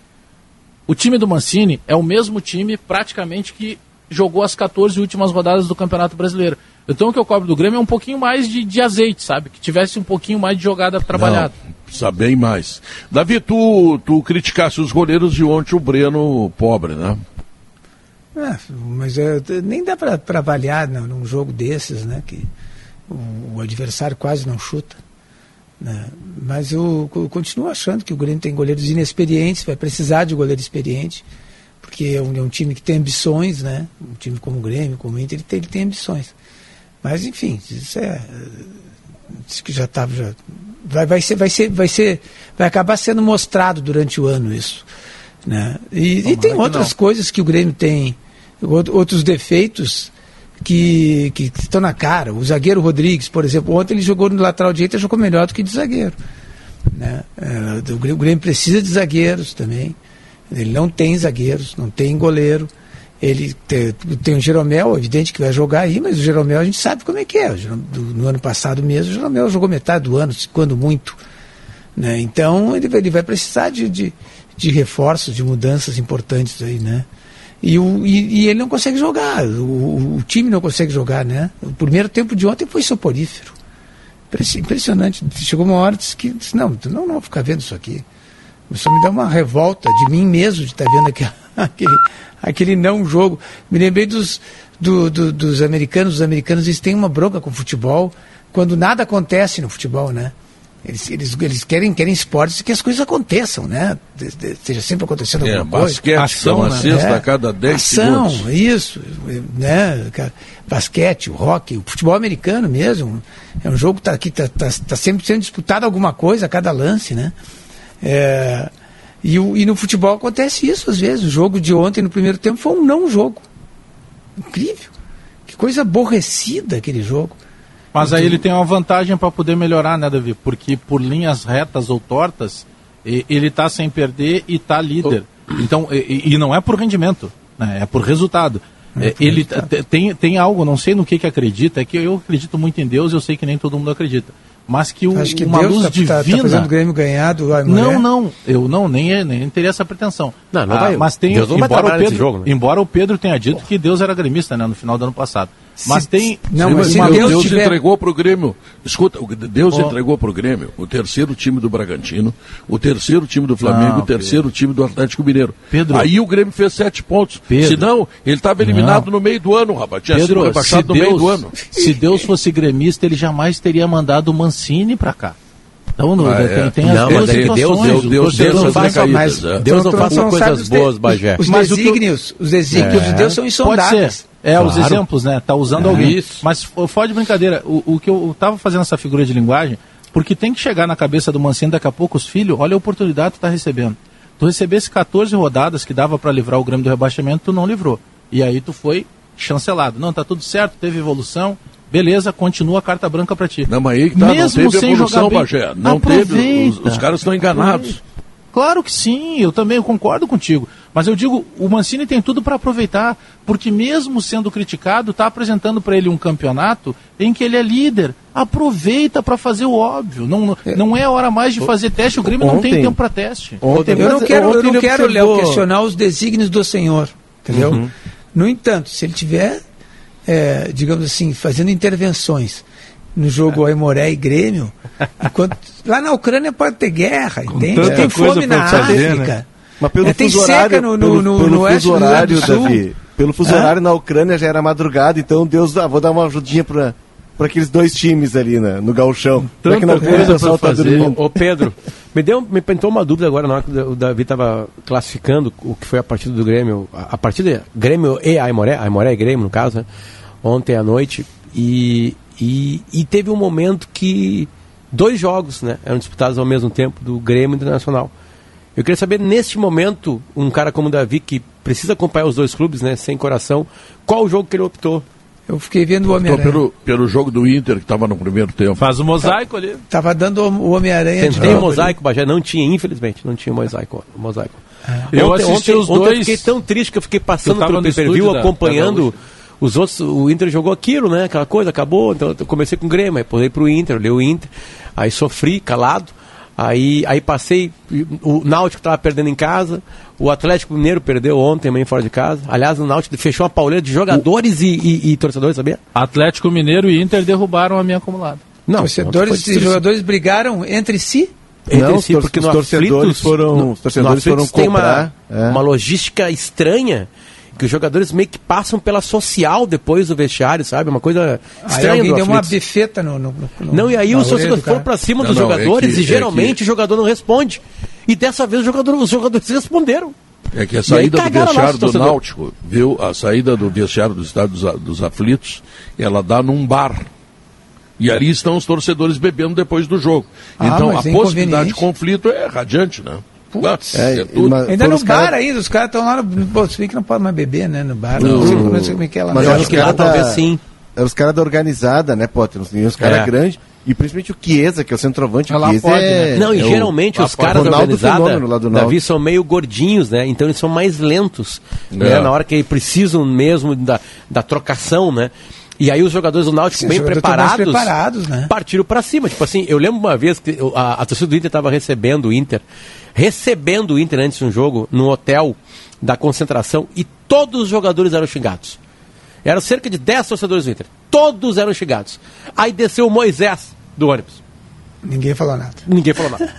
O time do Mancini é o mesmo time praticamente que jogou as 14 últimas rodadas do Campeonato Brasileiro. Então o que eu cobro do Grêmio é um pouquinho mais de, de azeite, sabe? Que tivesse um pouquinho mais de jogada trabalhada. Não, precisa bem mais. Davi, tu, tu criticasse os goleiros de ontem o Breno pobre, né? É, mas é, nem dá para avaliar não, num jogo desses, né? Que o, o adversário quase não chuta. Né? Mas eu, eu, continuo achando que o Grêmio tem goleiros inexperientes, vai precisar de goleiro experiente porque é um, é um, time que tem ambições, né? Um time como o Grêmio, como o Inter, ele tem, ele tem ambições. Mas enfim, isso é. Isso que já estava. Já, vai, vai, ser, vai, ser, vai ser. Vai acabar sendo mostrado durante o ano isso. Né? E, e tem outras não. coisas que o Grêmio tem, outros defeitos que, que, que estão na cara. O zagueiro Rodrigues, por exemplo, ontem ele jogou no lateral direito e jogou melhor do que de zagueiro. Né? É, o Grêmio precisa de zagueiros também. Ele não tem zagueiros, não tem goleiro. Ele tem, tem o Jeromel, evidente que vai jogar aí, mas o Jeromel a gente sabe como é que é. no ano passado mesmo, o Jeromel jogou metade do ano, quando muito. Né? Então ele, ele vai precisar de, de, de, reforços, de mudanças importantes aí, né? E, o, e, e ele não consegue jogar, o, o, time não consegue jogar, né? O primeiro tempo de ontem foi soporífero. Impressionante. Chegou uma hora que disse, não, não, não vou ficar vendo isso aqui. Isso me dá uma revolta de mim mesmo de estar tá vendo aquele, aquele, aquele não jogo. Me lembrei dos, do, do, dos americanos. Os americanos eles têm uma bronca com o futebol quando nada acontece no futebol, né? Eles, eles, eles querem, querem esportes que as coisas aconteçam, né? Esteja sempre acontecendo é, alguma coisa. Basquete, ação, uma né? cesta é, a cada 10 ação, segundos. isso. Né? Basquete, o hockey, o futebol americano mesmo. É um jogo que está tá, tá, tá sempre sendo disputado alguma coisa a cada lance, né? É, e, e, no futebol acontece isso às vezes. O jogo de ontem, no primeiro tempo, foi um não jogo. Incrível. Que coisa aborrecida aquele jogo. Mas aí ele tem uma vantagem para poder melhorar, né, Davi? Porque por linhas retas ou tortas, ele está sem perder e está líder. Então, e, e, não é por rendimento, né? é por resultado. É, é ele tem, tem algo, não sei no que, que acredita, é que eu acredito muito em Deus, eu sei que nem todo mundo acredita mas que, o, Acho que uma Deus luz tá, divina. Tá, tá o Grêmio ganhar do Não, não, eu não nem nem teria essa pretensão. Não, não ah, vai, mas tem, Deus não embora vai o Pedro, jogo, né? embora o Pedro tenha dito que Deus era gremista, né, no final do ano passado. Mas tem. Não, mas se Deus, Deus tiver... entregou para o Grêmio. Escuta, Deus oh. entregou para o Grêmio o terceiro time do Bragantino, o terceiro time do Flamengo, não, o terceiro Pedro. time do Atlético Mineiro. Pedro. Aí o Grêmio fez sete pontos. Pedro. Senão, ele estava eliminado não. no meio do ano, rapaz. Tinha Pedro, sido rebaixado no Deus, meio do ano. Se Deus fosse gremista, ele jamais teria mandado o Mancini para cá. Então, ah, tem, é. tem não, mas Deus, Deus, Deus, Deus não faz mais, é. Deus não faz coisas boas, Bagé. Os desígnios, os desígnios de Deus são insondáveis. É, claro. os exemplos, né? Tá usando é. alguém. Isso. Mas fora de brincadeira, o, o que eu estava fazendo essa figura de linguagem, porque tem que chegar na cabeça do Mancini daqui a pouco os filhos, olha a oportunidade que tu tá recebendo. Tu recebesse 14 rodadas que dava para livrar o Grêmio do rebaixamento, tu não livrou. E aí tu foi chancelado. Não, tá tudo certo, teve evolução, beleza, continua a carta branca para ti. Não, mas aí que tá, Mesmo não teve evolução, Bagé. Não aproveita. teve, os, os, caras estão enganados. Claro que sim, eu também concordo contigo. Mas eu digo, o Mancini tem tudo para aproveitar, porque mesmo sendo criticado, está apresentando para ele um campeonato em que ele é líder. Aproveita para fazer o óbvio. Não, é. não é hora mais de fazer teste, o Grêmio ontem, não tem tempo para teste. Ontem, eu não quero, ontem eu não quero Léo, questionar os desígnios do Senhor, entendeu? Uhum. No entanto, se ele tiver, é, digamos assim, fazendo intervenções no jogo Aimoré e Grêmio, enquanto, lá na Ucrânia pode ter guerra, entende? Tem fome na África. Né? Mas pelo É, tem fuso seca horário, no- no- pelo, no- pelo no fuso oeste horário. Davi, pelo fuso horário na Ucrânia já era madrugada, então Deus, ah, vou dar uma ajudinha para para aqueles dois times ali na, no gauchão. Já que na Tanta Ucrânia coisa pra tá fazer. dormindo. Ô Pedro, me deu, me pintou uma dúvida agora na hora que o Davi estava classificando o que foi a partida do Grêmio, a, a partida Grêmio e Aimoré, Aimoré e Grêmio no caso, né? ontem à noite, e, e, e teve um momento que dois jogos né, eram disputados ao mesmo tempo do Grêmio Internacional. Eu queria saber, neste momento, um cara como o Davi, que precisa acompanhar os dois clubes, né, sem coração, qual o jogo que ele optou? Eu fiquei vendo o Homem-Aranha. pelo, pelo jogo do Inter, que estava no primeiro tempo. Faz o mosaico ali. Tava dando o Homem-Aranha Tentei novo mosaico, Bagé, não tinha, infelizmente, não tinha mosaico. mosaico. Eu assisti os ontem dois. Eu fiquei tão triste que eu fiquei passando Eu pelo pay-per-view, acompanhando da os outros. O Inter jogou aquilo, né? Aquela coisa, acabou. Então eu comecei com o Grêmio, aí pulei pro Inter, olhei o Inter, aí sofri, calado. Aí, aí passei, o Náutico estava perdendo em casa, o Atlético Mineiro perdeu ontem também fora de casa. Aliás, o Náutico fechou uma pauleira de jogadores e, e- e torcedores, sabia? Atlético Mineiro e Inter derrubaram a minha acumulada. Não, Torcedores e jogadores brigaram entre si. entre Não, si, porque os torcedores Aflitos- foram- no- os torcedores foram tem uma, comprar, é. uma logística estranha que os jogadores meio que passam pela social depois do vestiário, sabe? Uma coisa Aí estranha alguém do deu uma bifeta no, no, no- Não, e aí os torcedores foram pra cima Não, dos não, é jogadores que- e é geralmente que- o jogador não responde. E dessa vez o jogador, os jogadores responderam. É que a aí saída do vestiário do. Náutico, viu? A saída do vestiário do Estado dos, dos Aflitos, ela dá num bar. E ali estão os torcedores bebendo depois do jogo. Ah, então a é possibilidade de conflito é radiante, né? Putz. Ah, É, é tudo. mas- Ainda no bar cara- ainda, os caras estão lá no. Pô, se bem que não pode mais beber, né? No bar. Não. Não, sei, não sei como é que é lá. Mas eu acho que lá talvez sim. Eram os caras da organizada, né, Potter? Os, os caras É. grandes. E principalmente o Chiesa, que é o centroavante. O Lá Chiesa pode, é, Não, e é o- geralmente lá os caras organizada, Fenômeno lá do Davi, são meio gordinhos, né? Então eles são mais lentos, né? É. Na hora que precisam mesmo da, da trocação, né? E aí os jogadores do Náutico Sim, bem preparados, preparados, né? partiram pra cima. Tipo assim, eu lembro uma vez que a, a torcida do Inter estava recebendo o Inter, recebendo o Inter antes de um jogo, num hotel da concentração, e todos os jogadores eram xingados. Eram cerca de 10 torcedores do Inter. Todos eram xingados. Aí desceu o Moisés do ônibus. Ninguém falou nada. Ninguém falou nada.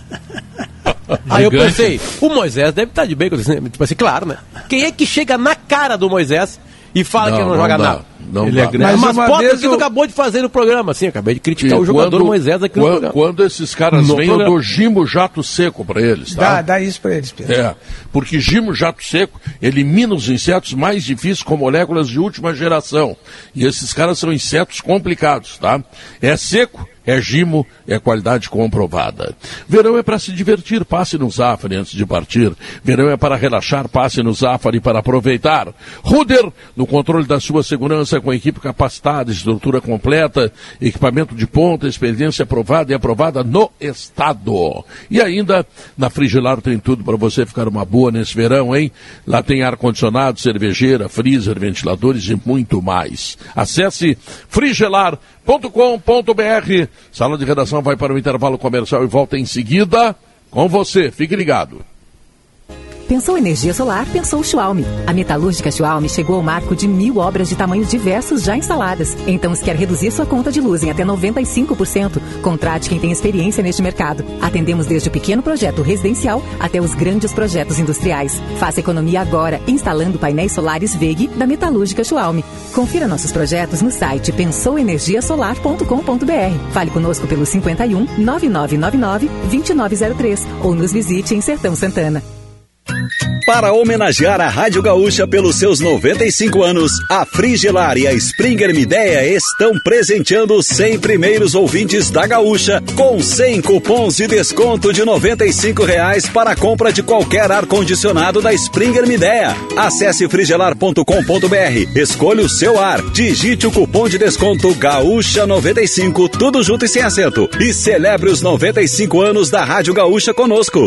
Aí eu pensei, o Moisés deve estar de bem com isso. Tipo assim, claro, né? Quem é que chega na cara do Moisés e fala Não, que ele não, não joga dá. nada? Não ele dá. é grande. Mas Mas, o que tu eu- acabou de fazer no programa? Assim, acabei de criticar E o jogador quando- Moisés aqui no quando, programa. quando esses caras No vêm, eu programa. dou gimo jato seco para eles, tá? Dá, dá isso pra eles, Pedro. É, porque gimo jato seco elimina os insetos mais difíceis com moléculas de última geração. E esses caras são insetos complicados, tá? É seco, é gimo, é qualidade comprovada. Verão é para se divertir, passe no Zafari antes de partir. Verão é para relaxar, passe no Zafari para aproveitar. Ruder, no controle da sua segurança com equipe capacitada, estrutura completa, equipamento de ponta, experiência aprovada e aprovada no estado. E ainda, na Frigelar tem tudo para você ficar uma boa nesse verão, hein? Lá tem ar-condicionado, cervejeira, freezer, ventiladores e muito mais. Acesse frigelar.com.br. Sala de redação vai para o intervalo comercial e volta em seguida com você. Fique ligado. Pensou energia solar? Pensou Schwalm. A metalúrgica Schwalm chegou ao marco de mil obras de tamanhos diversos já instaladas. Então, se quer reduzir sua conta de luz em até 95%, contrate quem tem experiência neste mercado. Atendemos desde o pequeno projeto residencial até os grandes projetos industriais. Faça economia agora, instalando painéis solares VEG da metalúrgica Schwalm. Confira nossos projetos no site pensouenergiasolar.com.br. Fale conosco pelo 51 9999 2903 ou nos visite em Sertão Santana. Para homenagear a Rádio Gaúcha pelos seus 95 anos, a Frigelar e a Springer Mideia estão presenteando os 100 primeiros ouvintes da Gaúcha com 100 cupons de desconto de 95 reais para a compra de qualquer ar-condicionado da Springer Mideia. Acesse frigelar.com.br, escolha o seu ar, digite o cupom de desconto Gaúcha95, tudo junto e sem acento, e celebre os 95 anos da Rádio Gaúcha conosco.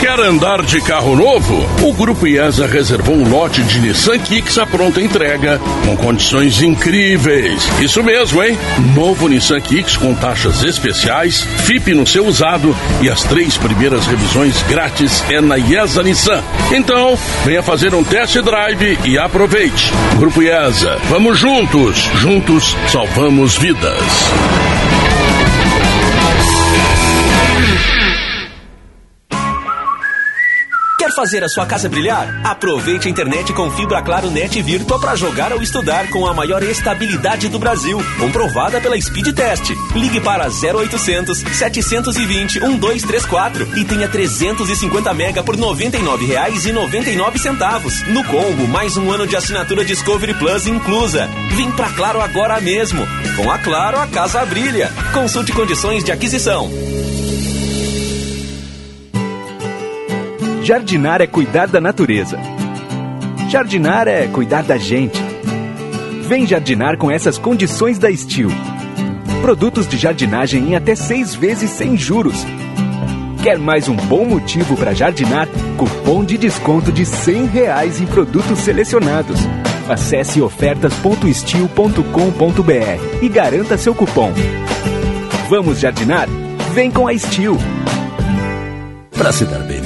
Quer andar de carro novo? O Grupo IESA reservou um lote de Nissan Kicks à pronta entrega, com condições incríveis. Isso mesmo, hein? Novo Nissan Kicks com taxas especiais, FIP no seu usado e as três primeiras revisões grátis é na IESA Nissan. Então, venha fazer um test drive e aproveite. Grupo IESA, vamos juntos. Juntos salvamos vidas. Fazer a sua casa brilhar? Aproveite a internet com fibra Claro Net Virtua para jogar ou estudar com a maior estabilidade do Brasil, comprovada pela Speed Test. Ligue para 0800 720 1234 e tenha 350 mega por R$ 99,99 no combo, mais um ano de assinatura Discovery Plus inclusa. Vem pra Claro agora mesmo. Com a Claro, a casa brilha. Consulte condições de aquisição. Jardinar é cuidar da natureza. Jardinar é cuidar da gente. Vem jardinar com essas condições da Steel. Produtos de jardinagem em até seis vezes sem juros. Quer mais um bom motivo para jardinar? Cupom de desconto de 100 reais em produtos selecionados. Acesse ofertas.steel.com.br e garanta seu cupom. Vamos jardinar? Vem com a Steel. Para se dar bem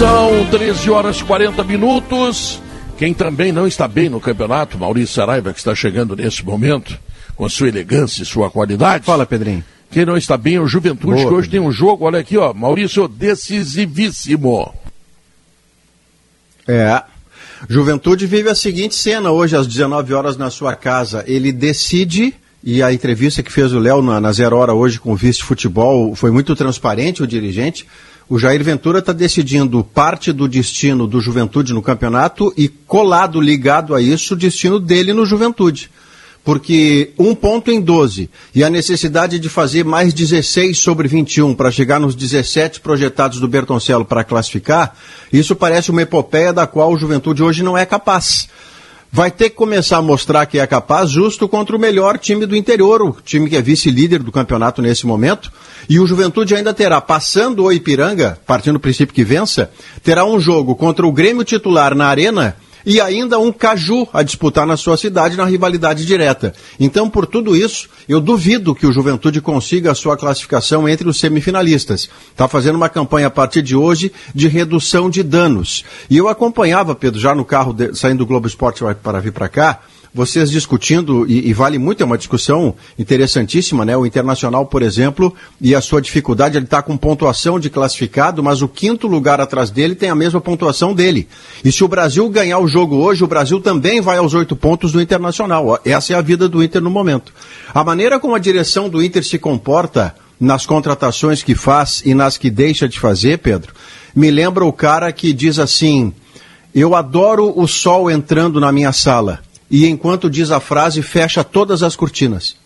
São 13 horas e 40 minutos. Quem também não está bem no campeonato, Maurício Saraiva, que está chegando nesse momento, com sua elegância e sua qualidade. Fala, Pedrinho. Quem não está bem é o Juventude, Boa, que hoje tem um jogo, olha aqui, ó, Maurício, decisivíssimo. É. Juventude vive a seguinte cena hoje às 19 horas na sua casa. Ele decide, e a entrevista que fez o Léo na, na Zero Hora hoje com o vice-futebol foi muito transparente, o dirigente. O Jair Ventura está decidindo parte do destino do Juventude no campeonato e colado, ligado a isso, o destino dele no Juventude. Porque um ponto em 12 e a necessidade de fazer mais 16 sobre 21 para chegar nos 17 projetados do Bertoncello para classificar, isso parece uma epopeia da qual o Juventude hoje não é capaz vai ter que começar a mostrar que é capaz justo contra o melhor time do interior, o time que é vice-líder do campeonato nesse momento. E o Juventude ainda terá, passando o Ipiranga, partindo do princípio que vença, terá um jogo contra o Grêmio titular na Arena e ainda um Caju a disputar na sua cidade na rivalidade direta. Então, por tudo isso, eu duvido que o Juventude consiga a sua classificação entre os semifinalistas. Está fazendo uma campanha a partir de hoje de redução de danos. E eu acompanhava, Pedro, já no carro de, saindo do Globo Esporte para vir para cá, vocês discutindo, e, e, vale muito, é uma discussão interessantíssima, né? O Internacional, por exemplo, e a sua dificuldade, ele está com pontuação de classificado, mas o quinto lugar atrás dele tem a mesma pontuação dele. E se o Brasil ganhar o jogo hoje, o Brasil também vai aos oito pontos do Internacional. Essa é a vida do Inter no momento. A maneira como a direção do Inter se comporta nas contratações que faz e nas que deixa de fazer, Pedro, me lembra o cara que diz assim: Eu adoro o sol entrando na minha sala e enquanto diz a frase, fecha todas as cortinas.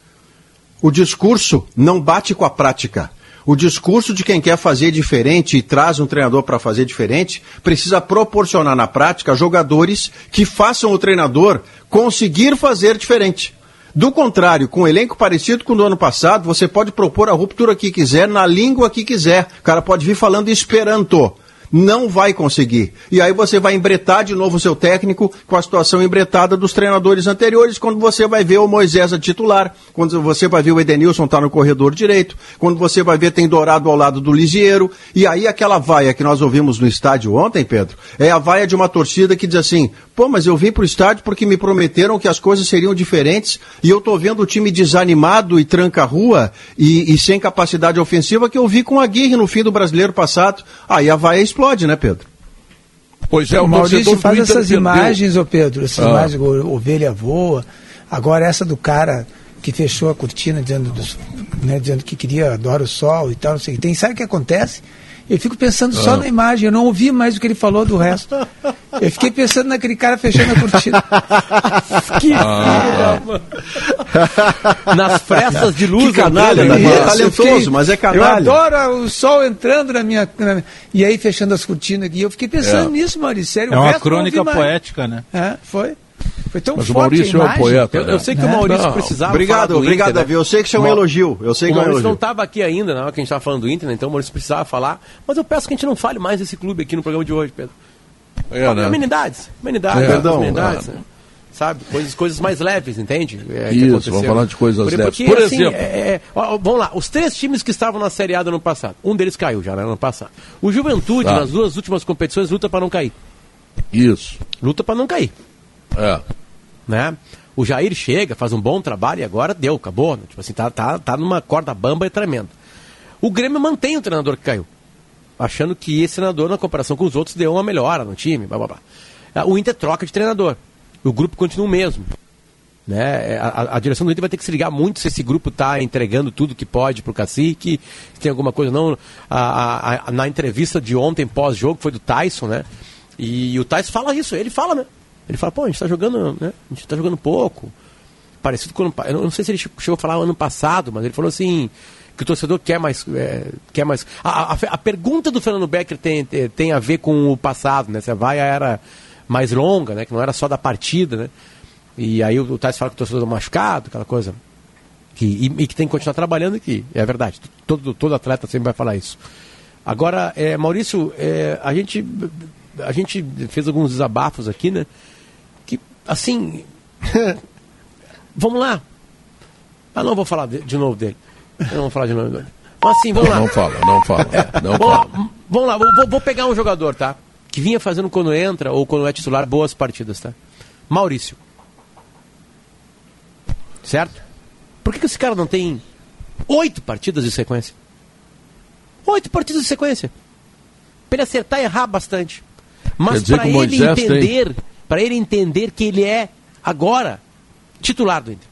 O discurso não bate com a prática. O discurso de quem quer fazer diferente e traz um treinador para fazer diferente precisa proporcionar na prática jogadores que façam o treinador conseguir fazer diferente. Do contrário, com um elenco parecido com o do ano passado, você pode propor a ruptura que quiser, na língua que quiser. O cara pode vir falando esperanto. Não vai conseguir. E aí você vai embretar de novo o seu técnico com a situação embretada dos treinadores anteriores, quando você vai ver o Moisés a titular, quando você vai ver o Edenilson estar tá no corredor direito, quando você vai ver tem Dourado ao lado do Lisieiro. E aí aquela vaia que nós ouvimos no estádio ontem, Pedro, é a vaia de uma torcida que diz assim: pô, mas eu vim pro estádio porque me prometeram que as coisas seriam diferentes e eu tô vendo o time desanimado e tranca-rua e, e sem capacidade ofensiva que eu vi com a Aguirre no fim do brasileiro passado. Aí a vaia explode, né, Pedro? Pois é, o, o Maurício faz essas imagens, ô Pedro, essas Ah. imagens, ovelha voa. Agora essa do cara que fechou a cortina dizendo, dos, né, dizendo que queria adora o sol e tal, não sei o que tem. Sabe o que acontece? Eu fico pensando só Ah. na imagem, eu não ouvi mais o que ele falou do resto. Eu fiquei pensando naquele cara fechando a cortina. que Ah, Nas frestas de luz. Que canalha, né? é Isso, eu talentoso, mas é canalha. Eu adoro o sol entrando na minha. na- e aí fechando as cortinas aqui. Eu fiquei pensando É. nisso, Maurício. Sério, É uma crônica poética, né? É, foi. Foi tão Mas o Maurício é um poeta, Eu, eu sei que o Né? Maurício Não. precisava. Obrigado, falar do obrigado, Inter, né? Davi. Eu sei que isso é um elogio. Eu sei o que é um Maurício não elogio. estava aqui ainda, na hora que a gente estava falando do Inter, né? então o Maurício precisava falar. Mas eu peço que a gente não fale mais desse clube aqui no programa de hoje, Pedro. É, né? Amenidades. Amenidades. É. Perdão, amenidades, é. né? Sabe? Coisas, coisas mais leves, entende? É, Isso, vamos falar de coisas Por- leves. Porque, Por assim, exemplo. é, é, ó, ó, vamos lá, os três times que estavam na Série A do ano passado, um deles caiu já, né, no ano passado. O Juventude, Tá. nas duas últimas competições, luta para não cair. Isso. Luta para não cair. É. né? O Jair chega, faz um bom trabalho e agora deu, acabou. né? Tipo assim, tá, tá, tá numa corda bamba e tremendo. O Grêmio mantém o treinador que caiu. Achando que esse treinador, na comparação com os outros, deu uma melhora no time, blá blá blá. Ah, O Inter troca de treinador. O grupo continua o mesmo. Né? A, a- a direção do Inter vai ter que se ligar muito se esse grupo está entregando tudo que pode pro cacique, se tem alguma coisa não. A- a- na entrevista de ontem, pós-jogo, foi do Tyson, né? E o Tyson fala isso, ele fala, né? Ele fala, pô, a gente tá jogando, né? A gente tá jogando pouco. Parecido com Eu não sei se ele che- chegou a falar ano passado, mas ele falou assim que o torcedor quer mais. é, quer mais. A, a- a pergunta do Fernando Becker tem, tem, a ver com o passado, né? Se a vaia era mais longa, né? Que não era só da partida, né? E aí o, o Tais fala que o torcedor tá machucado, aquela coisa. Que, e, e que tem que continuar trabalhando aqui. É verdade. Todo, todo atleta sempre vai falar isso. Agora, é, Maurício, é, a, gente, a gente fez alguns desabafos aqui, né? Assim. vamos lá. Ah, não vou falar de, novo dele. Eu não vou falar de novo dele. Mas assim, vamos lá. Não fala, não fala. Não Vamos lá, fala. vamos lá, vou, vou- pegar um jogador, tá? Que vinha fazendo quando entra ou quando é titular boas partidas, tá? Maurício. Certo? Por que, que esse cara não tem oito partidas de sequência? Oito partidas de sequência. Pra ele acertar e errar bastante. Mas o ele Moisés tem- entender, para ele entender que ele é agora titular do Inter.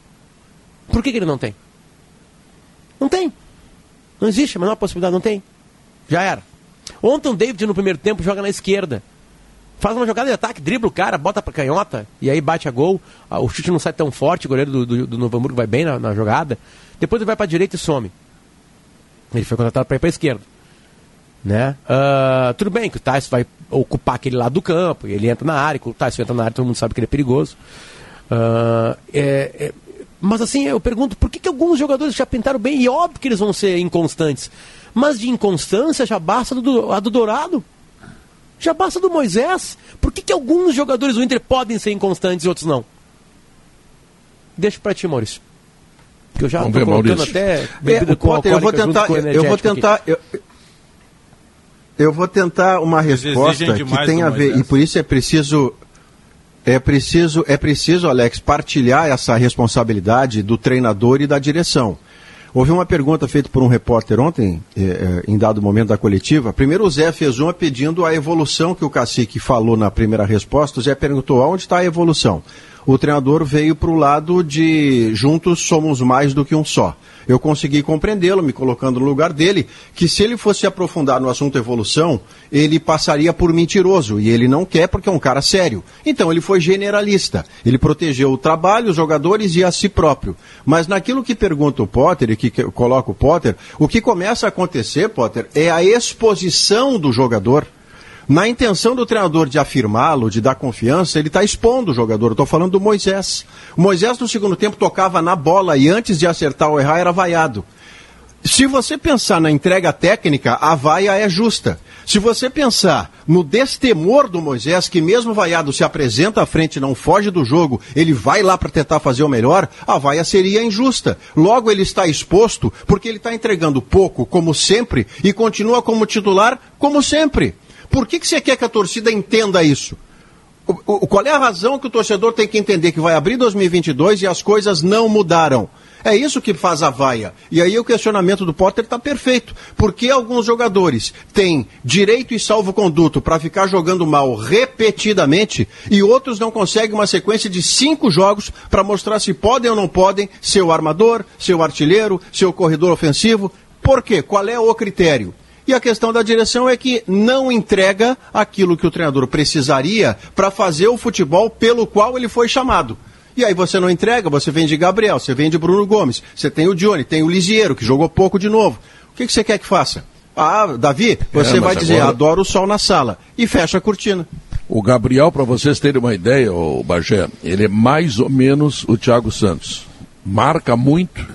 Por que, que ele não tem? Não tem. Não existe a menor possibilidade, não tem. Já era. Ontem o David no primeiro tempo joga na esquerda. Faz uma jogada de ataque, dribla o cara, bota pra canhota e aí bate a gol. Ah, O chute não sai tão forte, o goleiro do, do, do Novo Hamburgo vai bem na, na jogada. Depois ele vai pra direita e some. Ele foi contratado pra ir pra esquerda. Né? Ah, tudo bem que o Tyson vai ocupar aquele lado do campo, e ele entra na área, quando o Tyson entra na área, todo mundo sabe que ele é perigoso. Ah, é- é- mas assim, eu pergunto, por que, que alguns jogadores já pintaram bem? E óbvio que eles vão ser inconstantes. Mas de inconstância já basta do, a do Dourado. Já basta do Moisés. Por que, que alguns jogadores do Inter podem ser inconstantes e outros não? Deixa pra ti, Maurício. Que eu já Vamos tô ver, colocando Maurício. até É, Potter, eu vou tentar, eu, eu vou tentar, eu, eu vou tentar uma resposta que tem a ver Moisés. e por isso é preciso é preciso é preciso Alex partilhar essa responsabilidade do treinador e da direção. Houve uma pergunta feita por um repórter ontem, eh, eh, em dado momento da coletiva. Primeiro o Zé fez uma pedindo a evolução que o Cacique falou na primeira resposta. O Zé perguntou aonde está a evolução. O treinador veio para o lado de juntos somos mais do que um só. Eu consegui compreendê-lo, me colocando no lugar dele, que se ele fosse aprofundar no assunto evolução, ele passaria por mentiroso, e ele não quer porque é um cara sério. Então ele foi generalista. Ele protegeu o trabalho, os jogadores e a si próprio. Mas naquilo que pergunta o Potter e que coloca o Potter, o que começa a acontecer, Potter, é a exposição do jogador. Na intenção do treinador de afirmá-lo, de dar confiança, ele está expondo o jogador. Estou falando do Moisés. O Moisés, no segundo tempo, tocava na bola e antes de acertar ou errar, era vaiado. Se você pensar na entrega técnica, a vaia é justa. Se você pensar no destemor do Moisés, que mesmo vaiado se apresenta à frente, não foge do jogo, ele vai lá para tentar fazer o melhor, a vaia seria injusta. Logo ele está exposto porque ele está entregando pouco, como sempre, e continua como titular, como sempre. Por que, que você quer que a torcida entenda isso? O, o, qual é a razão que o torcedor tem que entender que vai abrir 2022 e as coisas não mudaram? É isso que faz a vaia. E aí o questionamento do Potter está perfeito. Porque alguns jogadores têm direito e salvo-conduto para ficar jogando mal repetidamente e outros não conseguem uma sequência de cinco jogos para mostrar se podem ou não podem ser o armador, seu artilheiro, seu corredor ofensivo? Por quê? Qual é o critério? E a questão da direção é que não entrega aquilo que o treinador precisaria para fazer o futebol pelo qual ele foi chamado. E aí você não entrega, você vende Gabriel, você vende Bruno Gomes, você tem o Johnny, tem o Lisieiro, que jogou pouco de novo. O que, que você quer que faça? Ah, Davi, você é, vai dizer, agora... adoro o sol na sala. E fecha a cortina. O Gabriel, para vocês terem uma ideia, o Bagé, ele é mais ou menos o Thiago Santos. Marca muito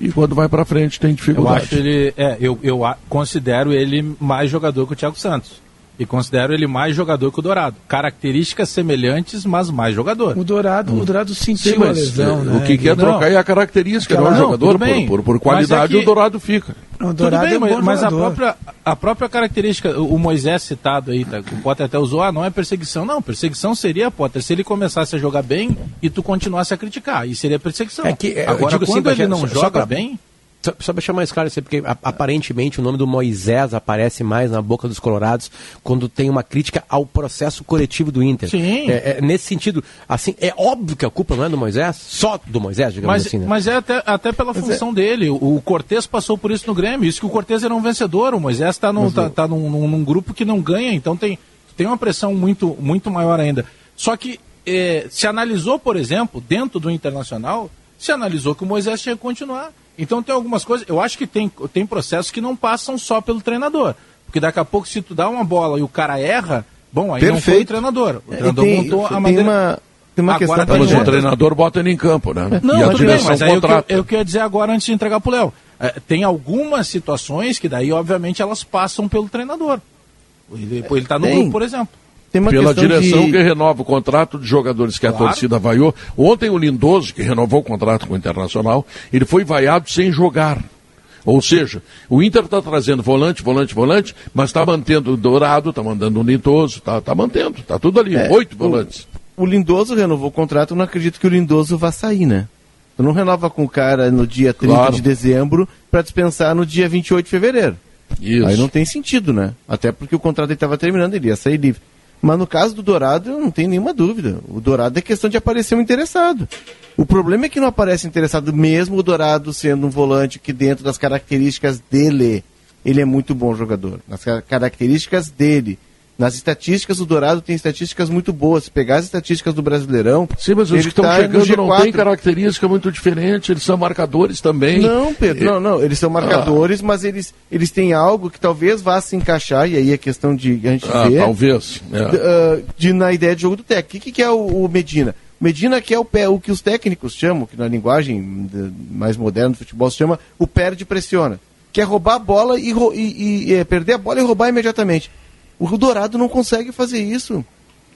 e quando vai para frente tem dificuldade. Eu acho ele, é, eu, eu considero ele mais jogador que o Thiago Santos e considero ele mais jogador que o Dourado. Características semelhantes, mas mais jogador. O Dourado, hum. o Dourado sentiu Sim, a lesão, né? O que quer trocar é a característica, não, é o jogador. Por, por, por, qualidade, é que... o Dourado fica. O Dourado bem, é mas, a própria, a própria característica, o Moisés citado aí, tá, o Potter até usou, ah, não é perseguição. Não, perseguição seria, Potter, se ele começasse a jogar bem e tu continuasse a criticar. E seria perseguição. É que, Agora, quando assim, ele não joga pra... bem... Só, só para chamar esse cara, assim, porque aparentemente o nome do Moisés aparece mais na boca dos colorados quando tem uma crítica ao processo coletivo do Inter. Sim. É, é, nesse sentido, assim, é óbvio que a culpa não é do Moisés, só do Moisés, digamos mas, assim. Né? Mas é até, até pela mas função é... dele. O, o Cortez passou por isso no Grêmio. Isso que o Cortez era um vencedor. O Moisés está tá, tá num, num, num, grupo que não ganha, então tem, tem uma pressão muito, muito maior ainda. Só que é, se analisou, por exemplo, dentro do Internacional, se analisou que o Moisés tinha que continuar. Então tem algumas coisas, eu acho que tem, tem processos que não passam só pelo treinador. Porque daqui a pouco, se tu dá uma bola e o cara erra, bom, aí Perfeito. não foi o treinador. O treinador tem, montou a maneira. Uma... Tem uma agora, questão mas o treinador bota ele em campo, né? Não, e a tudo bem, mas aí eu, eu queria dizer agora antes de entregar pro Léo. É, tem algumas situações que daí, obviamente, elas passam pelo treinador. Ele, ele tá no tem. grupo, por exemplo pela direção de... que renova o contrato de jogadores que claro. a torcida vaiou. Ontem o Lindoso, que renovou o contrato com o Internacional, ele foi vaiado sem jogar. Ou seja, o Inter está trazendo volante, volante, volante, mas está mantendo o Dourado, está mandando o Lindoso, está tá mantendo, está tudo ali, é, oito volantes. O, o Lindoso renovou o contrato, não acredito que o Lindoso vá sair, né? Tu não renova com o cara no dia 30 claro. de dezembro para dispensar no dia 28 de fevereiro. Isso. Aí não tem sentido, né? Até porque o contrato estava terminando, ele ia sair livre. Mas no caso do Dourado, não tem nenhuma dúvida. O Dourado é questão de aparecer um interessado. O problema é que não aparece interessado mesmo o Dourado sendo um volante que dentro das características dele, ele é muito bom jogador. Nas características dele. Nas estatísticas, o Dourado tem estatísticas muito boas. Se pegar as estatísticas do Brasileirão. Sim, mas os que estão tá chegando não têm característica muito diferente, eles são marcadores também. Não, Pedro, não, não. Eles são marcadores, ah. mas eles, eles têm algo que talvez vá se encaixar, e aí é questão de a gente ah, ver. Talvez. É. Uh, de, na ideia de jogo do técnico. O que, que é o, o Medina? Medina que é o, pé, o que os técnicos chamam, que na linguagem de, mais moderna do futebol se chama o perde pressiona. Que é roubar a bola e, e, e, e é, perder a bola e roubar imediatamente. O Dourado não consegue fazer isso.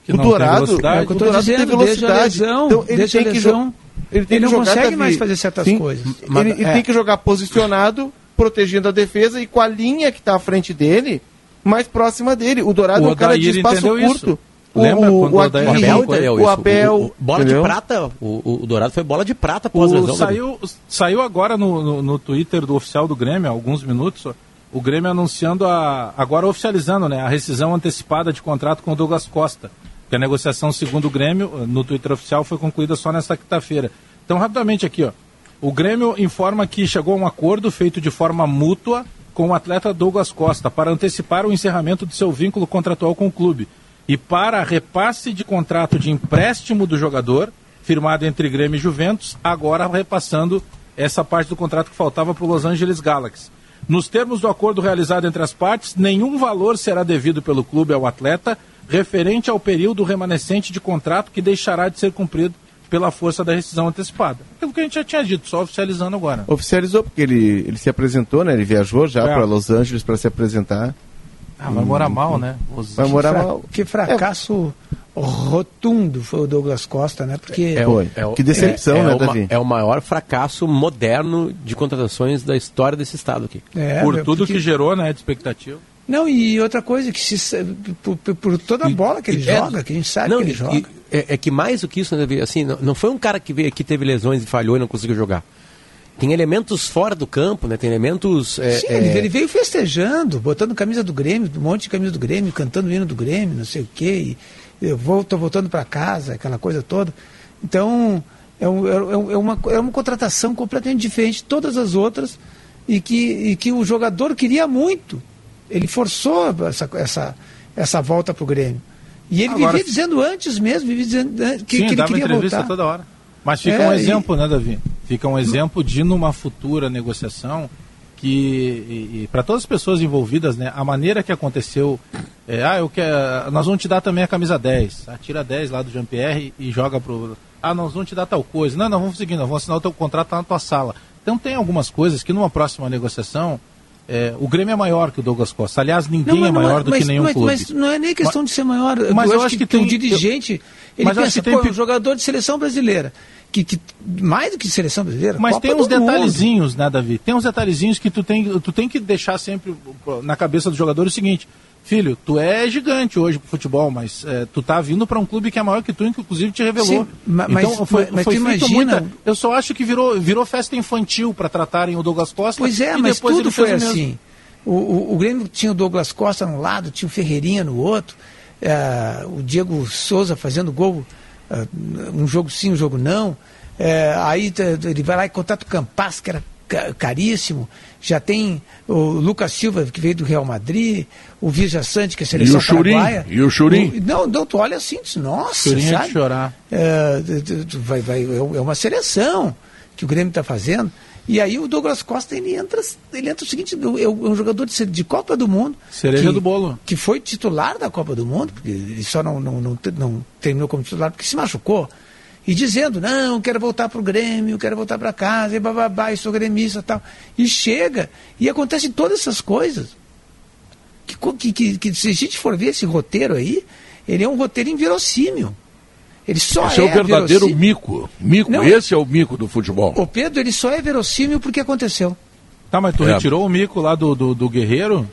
Que o Dourado, é o Dourado dizendo, tem velocidade. Lesão, então ele tem que jogar. Ele, ele não consegue mais fazer certas Sim, coisas. Ele, ele é. tem que jogar posicionado, protegendo a defesa e com a linha que está à frente dele, mais próxima dele. O Dourado o é um cara de espaço curto. Isso. Lembra o, quando o, Abel entendeu o Abel, o, o, bola entendeu? de prata, o, o, Dourado foi bola de prata após o, lesão. Saiu, saiu agora no, no, no, Twitter do oficial do Grêmio, há alguns minutos, o Grêmio anunciando a. agora oficializando né, a rescisão antecipada de contrato com o Douglas Costa. Que a negociação, segundo o Grêmio, no Twitter oficial, foi concluída só nesta quinta-feira. Então, rapidamente aqui, ó. O Grêmio informa que chegou a um acordo feito de forma mútua com o atleta Douglas Costa para antecipar o encerramento de seu vínculo contratual com o clube e para repasse de contrato de empréstimo do jogador, firmado entre Grêmio e Juventus, agora repassando essa parte do contrato que faltava para o Los Angeles Galaxy. Nos termos do acordo realizado entre as partes, nenhum valor será devido pelo clube ao atleta referente ao período remanescente de contrato que deixará de ser cumprido pela força da rescisão antecipada. É o que a gente já tinha dito, só oficializando agora. Oficializou, porque ele, ele se apresentou, né? Ele viajou já É. para Los Angeles para se apresentar. Ah, vai morar mal, né? Os- Vai morar Fra- mal. Que fracasso rotundo foi o Douglas Costa, né? Porque É, o- é o- Que decepção, é, né, é o ma- Davi? É o maior fracasso moderno de contratações da história desse estado aqui. É, Por tudo porque- que gerou, né, de expectativa. Não, e outra coisa, que se, por, por- toda a bola que ele É- joga, que a gente sabe não, que ele e- joga. e- é, é que mais do que isso, né, Davi, assim, não, não foi um cara que veio aqui, teve lesões e falhou e não conseguiu jogar. Tem elementos fora do campo, né? Tem elementos. é, Sim, é, ele, ele veio festejando, botando camisa do Grêmio, um monte de camisa do Grêmio, cantando o hino do Grêmio, não sei o quê. E eu vou, tô voltando para casa, aquela coisa toda. Então, é, um- é um- é uma, é uma contratação completamente diferente de todas as outras e que, e que o jogador queria muito. Ele forçou essa, essa, essa volta para o Grêmio. E ele Agora, vivia dizendo antes mesmo, vivia dizendo eh, que, Sim, que ele dava queria entrevista voltar. toda hora. Mas fica É, um e- exemplo, né, Davi? Fica um exemplo de numa futura negociação que para todas as pessoas envolvidas, né, a maneira que aconteceu, é, ah, eu quero, nós vamos te dar também a camisa 10, ah, tira 10 lá do Jean-Pierre e joga pro, ah, nós vamos te dar tal coisa, não, não, vamos seguir, nós vamos assinar o teu contrato tá na tua sala. Então tem algumas coisas que numa próxima negociação, é, o Grêmio é maior que o Douglas Costa. Aliás, ninguém mas é maior do mas, que nenhum mas, clube. Mas não é nem questão de ser maior. Mas eu, acho que, tem- um dirigente, ele Mas eu acho pensa, que tem pô, pe- um jogador de seleção brasileira, que, que mais do que seleção brasileira, Mas Copa tem uns do Mundo. detalhezinhos, né, Davi? Tem uns detalhezinhos que tu tem, tu tem que deixar sempre na cabeça do jogador o seguinte: filho, tu é gigante hoje pro futebol, mas é, tu tá vindo para um clube que é maior que tu, inclusive te revelou. Sim, ma- mas- então foi, mas- foi imagina- muita. Eu só acho que virou, virou festa infantil para tratarem o Douglas Costa. Pois é, mas tudo foi assim. O, o, o Grêmio tinha o Douglas Costa num lado, tinha o Ferreirinha no outro, eh, o Diego Souza fazendo gol, eh, um jogo sim, um jogo não. Eh, aí ele vai lá e contrata o Campas, que era caríssimo. Já tem o Lucas Silva, que veio do Real Madrid, o Virja Sante, que é a seleção o Churim? paraguaia. E o Churim? O- não, não, tu olha assim, diz, nossa, Churim é sabe? chorar. É, tu- tu vai, vai, é uma seleção que o Grêmio está fazendo. E aí o Douglas Costa ele entra, ele entra o seguinte, é um jogador de, de Copa do Mundo. Cereja que, do bolo. Que foi titular da Copa do Mundo, porque ele só não, não, não, não terminou como titular porque se machucou. E dizendo, não, quero voltar para o Grêmio, quero voltar para casa, e bababá, e sou gremista e tal. E chega, e acontecem todas essas coisas. Que, que, que, que se a gente for ver esse roteiro aí, ele é um roteiro inverossímil. Ele só Esse é, o verdadeiro verossímil- mico. Mico, Não, esse é o mico do futebol. Ô Pedro, ele só é verossímil porque aconteceu. Tá, mas tu É. retirou o mico lá do, do, do Guerreiro?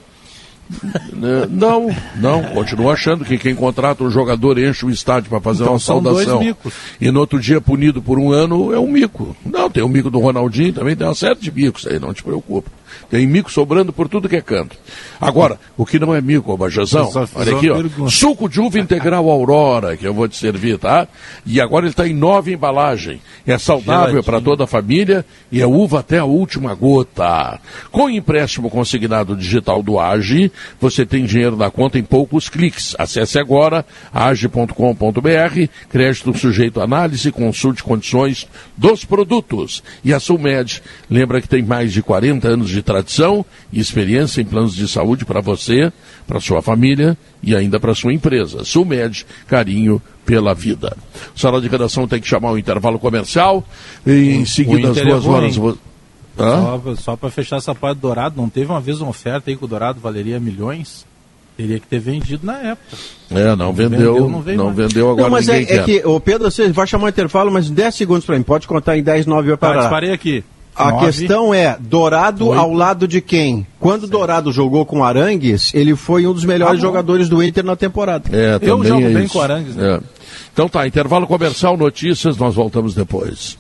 Né? Não, não, continuo achando que quem contrata um jogador enche o estádio para fazer Então uma saudação e no outro dia punido por um ano é um mico. Não, tem o mico do Ronaldinho, também tem uma série de micos aí, não te preocupa. Tem mico sobrando por tudo que é canto. Agora, o que não é mico, ô Bajazão, Eu só fiz olha aqui, ó, suco de uva integral Aurora, que eu vou te servir, tá? E agora ele está em nova embalagem. É saudável para toda a família e é uva até a última gota. Com empréstimo consignado digital do AGE, você tem dinheiro na conta em poucos cliques. Acesse agora age.com.br, crédito sujeito à análise, consulte condições dos produtos. E a Sulmed, lembra que tem mais de 40 anos de tradição e experiência em planos de saúde para você, para sua família e ainda para sua empresa. Sulmed, carinho pela vida. Sala de redação tem que chamar o intervalo comercial e em seguida às duas horas. Hã? Só, só para fechar essa parte do Dourado, não teve uma vez uma oferta aí que o Dourado valeria milhões? Teria que ter vendido na época. É, não vendeu, vendeu, não, não vendeu agora Não, mas é, ninguém é quer. que, o Pedro, você vai chamar o intervalo, mas 10 segundos para mim. Pode contar em 10, 9 eu Tá, parar. disparei aqui. A Nove. questão é, Dourado Oito. ao lado de quem? Quando Dourado jogou com Arangues, ele foi um dos melhores Ah, jogadores do Inter na temporada. É, Eu também jogo é bem isso. com Arangues, né? É. Então tá, intervalo comercial, notícias, nós voltamos depois.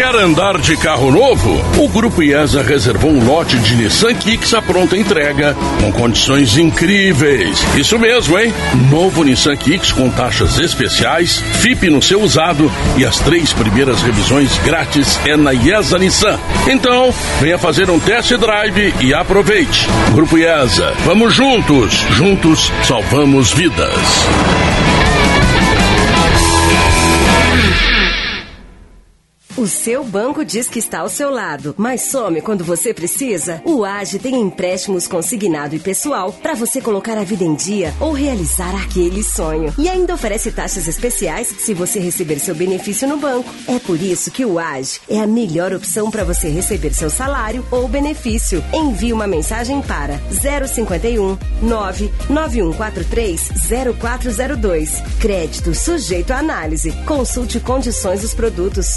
Quer andar de carro novo? O Grupo IESA reservou um lote de Nissan Kicks à pronta entrega, com condições incríveis. Isso mesmo, hein? Novo Nissan Kicks com taxas especiais, FIP no seu usado e as três primeiras revisões grátis é na IESA Nissan. Então, venha fazer um test drive e aproveite. Grupo IESA, vamos juntos. Juntos salvamos vidas. O seu banco diz que está ao seu lado, mas some quando você precisa? O AGE tem empréstimos consignado e pessoal para você colocar a vida em dia ou realizar aquele sonho. E ainda oferece taxas especiais se você receber seu benefício no banco. É por isso que o AGE é a melhor opção para você receber seu salário ou benefício. Envie uma mensagem para 051 99143 0402. Crédito sujeito à análise. Consulte condições dos produtos.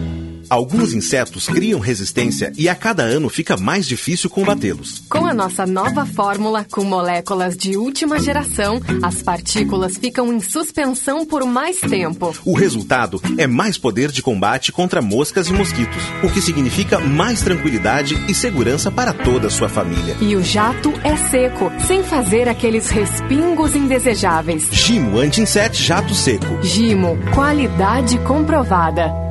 Alguns insetos criam resistência e a cada ano fica mais difícil combatê-los. Com a nossa nova fórmula, com moléculas de última geração, as partículas ficam em suspensão por mais tempo. O resultado é mais poder de combate contra moscas e mosquitos, o que significa mais tranquilidade e segurança para toda a sua família. E o jato é seco, sem fazer aqueles respingos indesejáveis. Gimo Anti-Inset Jato Seco. Gimo, qualidade comprovada.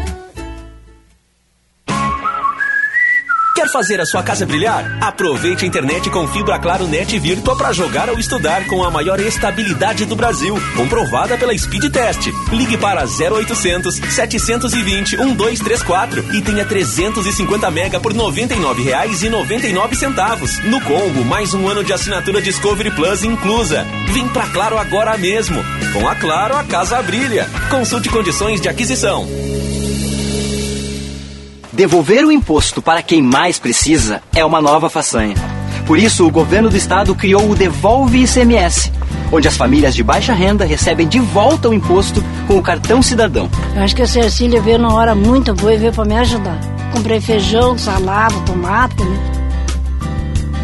Fazer a sua casa brilhar? Aproveite a internet com fibra claro net virtua para jogar ou estudar com a maior estabilidade do Brasil, comprovada pela Speed Test. Ligue para 0800 720 1234 e tenha 350 mega por R$ 99,99 no combo, mais um ano de assinatura Discovery Plus inclusa. Vem pra Claro agora mesmo. Com a Claro, a casa brilha. Consulte condições de aquisição. Devolver o imposto para quem mais precisa é uma nova façanha. Por isso, o governo do estado criou o Devolve ICMS, onde as famílias de baixa renda recebem de volta o imposto com o cartão cidadão. Eu acho que a Cecília veio numa hora muito boa e veio para me ajudar. Comprei feijão, salada, tomate, né?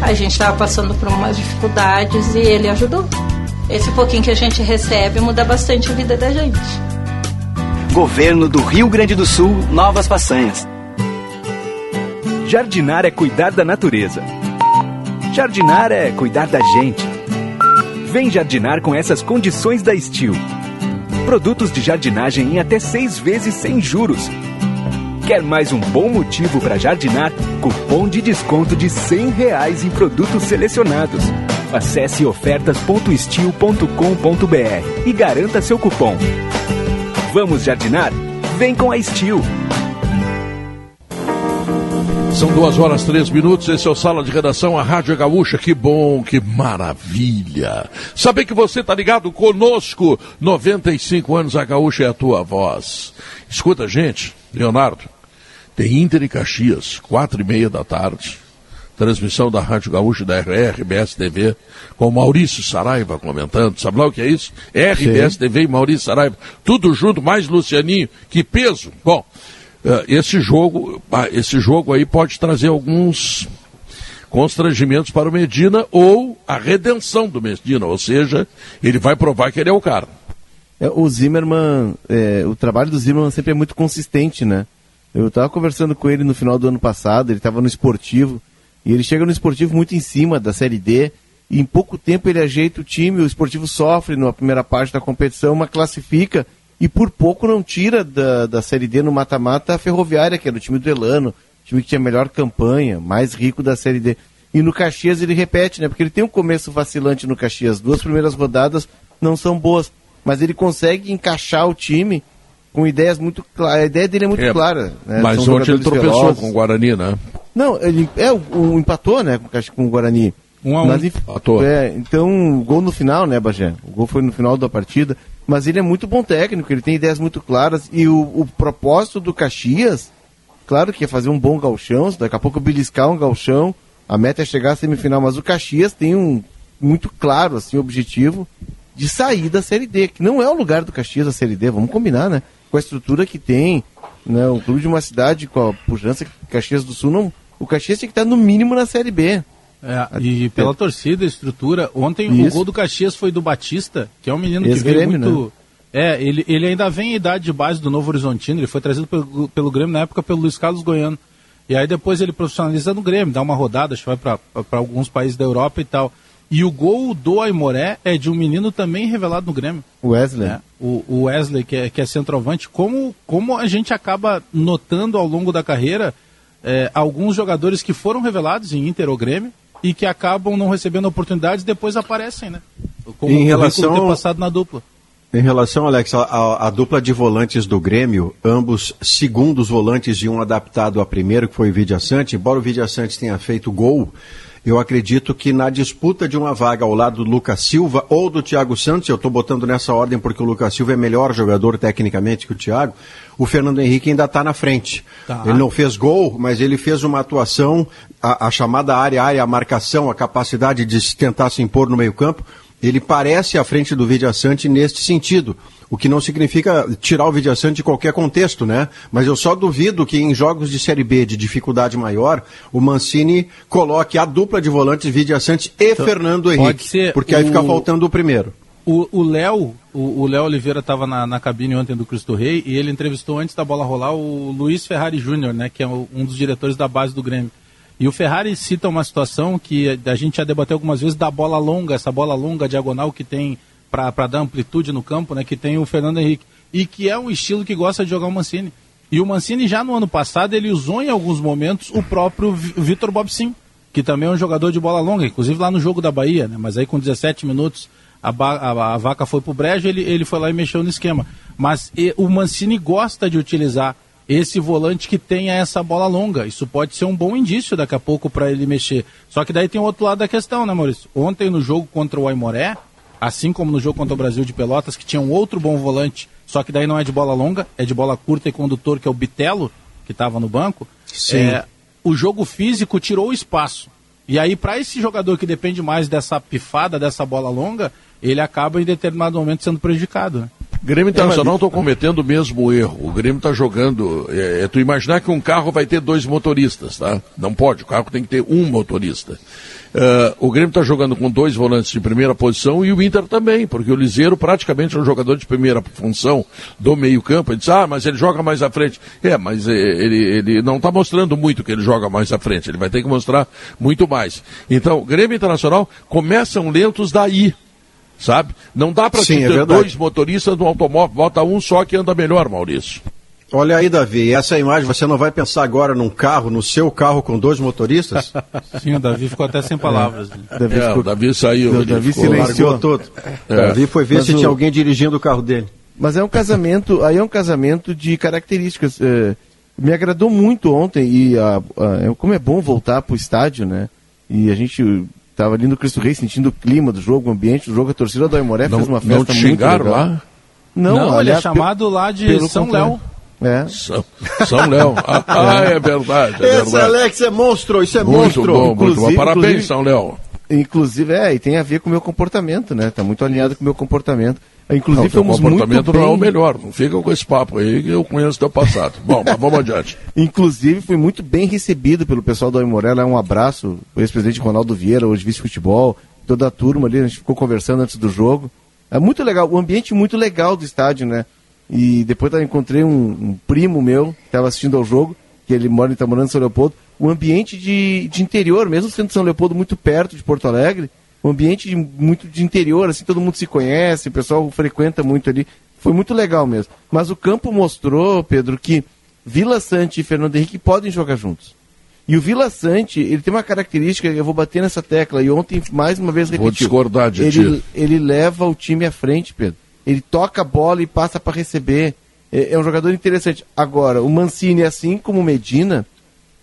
A gente estava passando por umas dificuldades e ele ajudou. Esse pouquinho que a gente recebe muda bastante a vida da gente. Governo do Rio Grande do Sul, novas façanhas. Jardinar é cuidar da natureza. Jardinar é cuidar da gente. Vem jardinar com essas condições da Steel. Produtos de jardinagem em até seis vezes sem juros. Quer mais um bom motivo para jardinar? Cupom de desconto de R$ reais em produtos selecionados. Acesse ofertas.steel.com.br e garanta seu cupom. Vamos jardinar? Vem com a Steel. São duas horas, três minutos. Esse é o Sala de Redação, a Rádio Gaúcha. Que bom, que maravilha. Saber que você está ligado conosco. 95 anos, a Gaúcha é a tua voz. Escuta, gente, Leonardo, tem Inter e Caxias, quatro e meia da tarde. Transmissão da Rádio Gaúcha da RBS TV, com Maurício Saraiva comentando. Sabe lá o que é isso? RBS Sim. TV e Maurício Saraiva. Tudo junto, mais Lucianinho. Que peso. Bom, esse jogo, uh, esse jogo aí pode trazer alguns constrangimentos para o Medina ou a redenção do Medina, ou seja, ele vai provar que ele é o cara. É, o Zimmermann, é, o trabalho do Zimmermann sempre é muito consistente, né? Eu estava conversando com ele no final do ano passado, ele estava no esportivo, e ele chega no esportivo muito em cima da Série D, e em pouco tempo ele ajeita o time, o esportivo sofre na primeira parte da competição, mas classifica, e por pouco não tira da, da Série D no mata-mata a Ferroviária, que era o time do Elano, time que tinha melhor campanha, mais rico da Série D. E no Caxias ele repete, né? Porque ele tem um começo vacilante no Caxias. Duas primeiras rodadas não são boas, mas ele consegue encaixar o time com ideias muito claras. A ideia dele é muito É, clara. Né? Mas São ontem ele tropeçou velozes. com o Guarani, né? Não, ele é o, o empatou, né, com, o Caxi- com o Guarani. Um a um. Mas, enfim, Empatou. é, então, o gol no final, né, Bagé? O gol foi no final da partida. Mas ele é muito bom técnico, ele tem ideias muito claras e o, o propósito do Caxias, claro que é fazer um bom galchão, daqui a pouco beliscar um galchão, a meta é chegar à semifinal, mas o Caxias tem um muito claro assim objetivo de sair da Série D, que não é o lugar do Caxias a Série D, vamos combinar, né? Com a estrutura que tem, né? O clube de uma cidade com a pujança Caxias do Sul, não, o Caxias tem que estar no mínimo na Série B. É, e pela torcida, estrutura. Ontem Isso. o gol do Caxias foi do Batista, que é um menino que Ex-Grêmio, veio muito. É, ele, ele ainda vem em idade de base do Novo Horizontino, ele foi trazido pelo, pelo Grêmio na época pelo Luiz Carlos Goiano. E aí depois ele profissionaliza no Grêmio, dá uma rodada, acho que vai para alguns países da Europa e tal. E o gol do Aimoré é de um menino também revelado no Grêmio. Wesley. É, o, o Wesley, que é, que é centroavante. Como, como a gente acaba notando ao longo da carreira é, alguns jogadores que foram revelados em Inter ou Grêmio e que acabam não recebendo oportunidades e depois aparecem, né? Como Em relação ter passado na dupla. Em relação, Alex, à- dupla de volantes do Grêmio, ambos segundos volantes de um adaptado a primeiro, que foi o Vidia Sante, embora o Vidia Sante tenha feito gol, eu acredito que na disputa de uma vaga ao lado do Lucas Silva ou do Thiago Santos, eu estou botando nessa ordem porque o Lucas Silva é melhor jogador tecnicamente que o Thiago, o Fernando Henrique ainda está na frente. Tá. Ele não fez gol, mas ele fez uma atuação, a, a chamada área, área, a marcação, a capacidade de se tentar se impor no meio-campo. Ele parece à frente do Vidia Sante neste sentido. O que não significa tirar o Vidia Sante de qualquer contexto, né? Mas eu só duvido que em jogos de Série B de dificuldade maior, o Mancini coloque a dupla de volantes Vidia Sante e Fernando pode Henrique. ser porque aí o- fica faltando o primeiro. O Léo, o o Léo Oliveira estava na, na cabine ontem do Cristo Rei e ele entrevistou antes da bola rolar o Luiz Ferrari Júnior, né, que é um dos diretores da base do Grêmio. E o Ferrari cita uma situação que a, gente já debateu algumas vezes da bola longa, essa bola longa diagonal que tem para dar amplitude no campo, né, que tem o Fernando Henrique e que é um estilo que gosta de jogar o Mancini. E o Mancini já no ano passado ele usou em alguns momentos o próprio Vi- Vitor Bobsin, que também é um jogador de bola longa, inclusive lá no jogo da Bahia, né? Mas aí com 17 minutos a, a- a vaca foi pro brejo, ele, ele foi lá e mexeu no esquema. Mas e- o Mancini gosta de utilizar esse volante que tenha essa bola longa. Isso pode ser um bom indício daqui a pouco para ele mexer. Só que daí tem o outro lado da questão, né, Maurício? Ontem no jogo contra o Aimoré, assim como no jogo contra o Brasil de Pelotas, que tinha um outro bom volante, só que daí não é de bola longa, é de bola curta e condutor, que é o Bitelo, que estava no banco. Sim. É, o jogo físico tirou o espaço. E aí, para esse jogador que depende mais dessa pifada, dessa bola longa, ele acaba em determinado momento sendo prejudicado. Né? Grêmio Internacional está cometendo o mesmo erro. O Grêmio está jogando. É, é tu imaginar que um carro vai ter dois motoristas, tá? Não pode. O carro tem que ter um motorista. Ah, o Grêmio está jogando com dois volantes de primeira posição e o Inter também, porque o Liseiro praticamente é um jogador de primeira função do meio-campo. Ele diz, ah, mas ele joga mais à frente. É, mas eh, ele, ele não está mostrando muito que ele joga mais à frente. Ele vai ter que mostrar muito mais. Então, Grêmio Internacional começam lentos daí sabe? Não dá para ter é dois motoristas no automóvel, bota um só que anda melhor, Maurício. Olha aí, Davi, essa imagem, você não vai pensar agora num carro, no seu carro com dois motoristas? Sim, o Davi ficou até sem palavras. Davi É, ficou- o Davi saiu. O Davi ficou- silenciou todo. É. Davi foi ver Mas se o- tinha alguém dirigindo o carro dele. Mas é um casamento, aí é um casamento de características. é, me agradou muito ontem e a- a- é- como é bom voltar pro estádio, né? E a gente estava ali no Cristo Rei sentindo o clima do jogo, o ambiente do jogo, a torcida do Aimoré Não- fez uma não festa te muito xingaram legal. lá? Não, Não, ele é chamado lá de São contrário. Léo. É. São, São Léo. Ah, ah, é verdade. É Esse verdade. Alex é monstro, isso é Muito monstro. bom, muito bom. Parabéns, inclusive- São Léo. Inclusive, é, e tem a ver com o meu comportamento, né? Tá muito alinhado com o meu comportamento. Inclusive, Não, fomos muito comportamento bem... não é o melhor. Não fica com esse papo aí que eu conheço teu passado. Bom, mas vamos adiante. Inclusive, fui muito bem recebido pelo pessoal do Aimoré. Um abraço, o ex-presidente Ronaldo Vieira, hoje vice-futebol, toda a turma ali, a gente ficou conversando antes do jogo. É muito legal, o ambiente muito legal do estádio, né? E depois eu encontrei um, um primo meu que estava assistindo ao jogo, que ele mora em Tamorando, São Leopoldo. O ambiente de, de interior, mesmo sendo São Leopoldo muito perto de Porto Alegre, um ambiente de, muito de interior, assim, todo mundo se conhece, o pessoal frequenta muito ali. Foi muito legal mesmo. Mas o campo mostrou, Pedro, que Vila Sante e Fernando Henrique podem jogar juntos. E o Vila Sante, ele tem uma característica, eu vou bater nessa tecla, e ontem mais uma vez Vou repetiu. discordar de ele, ele leva o time à frente, Pedro. Ele toca a bola e passa para receber. É, é um jogador interessante. Agora, o Mancini, assim como o Medina,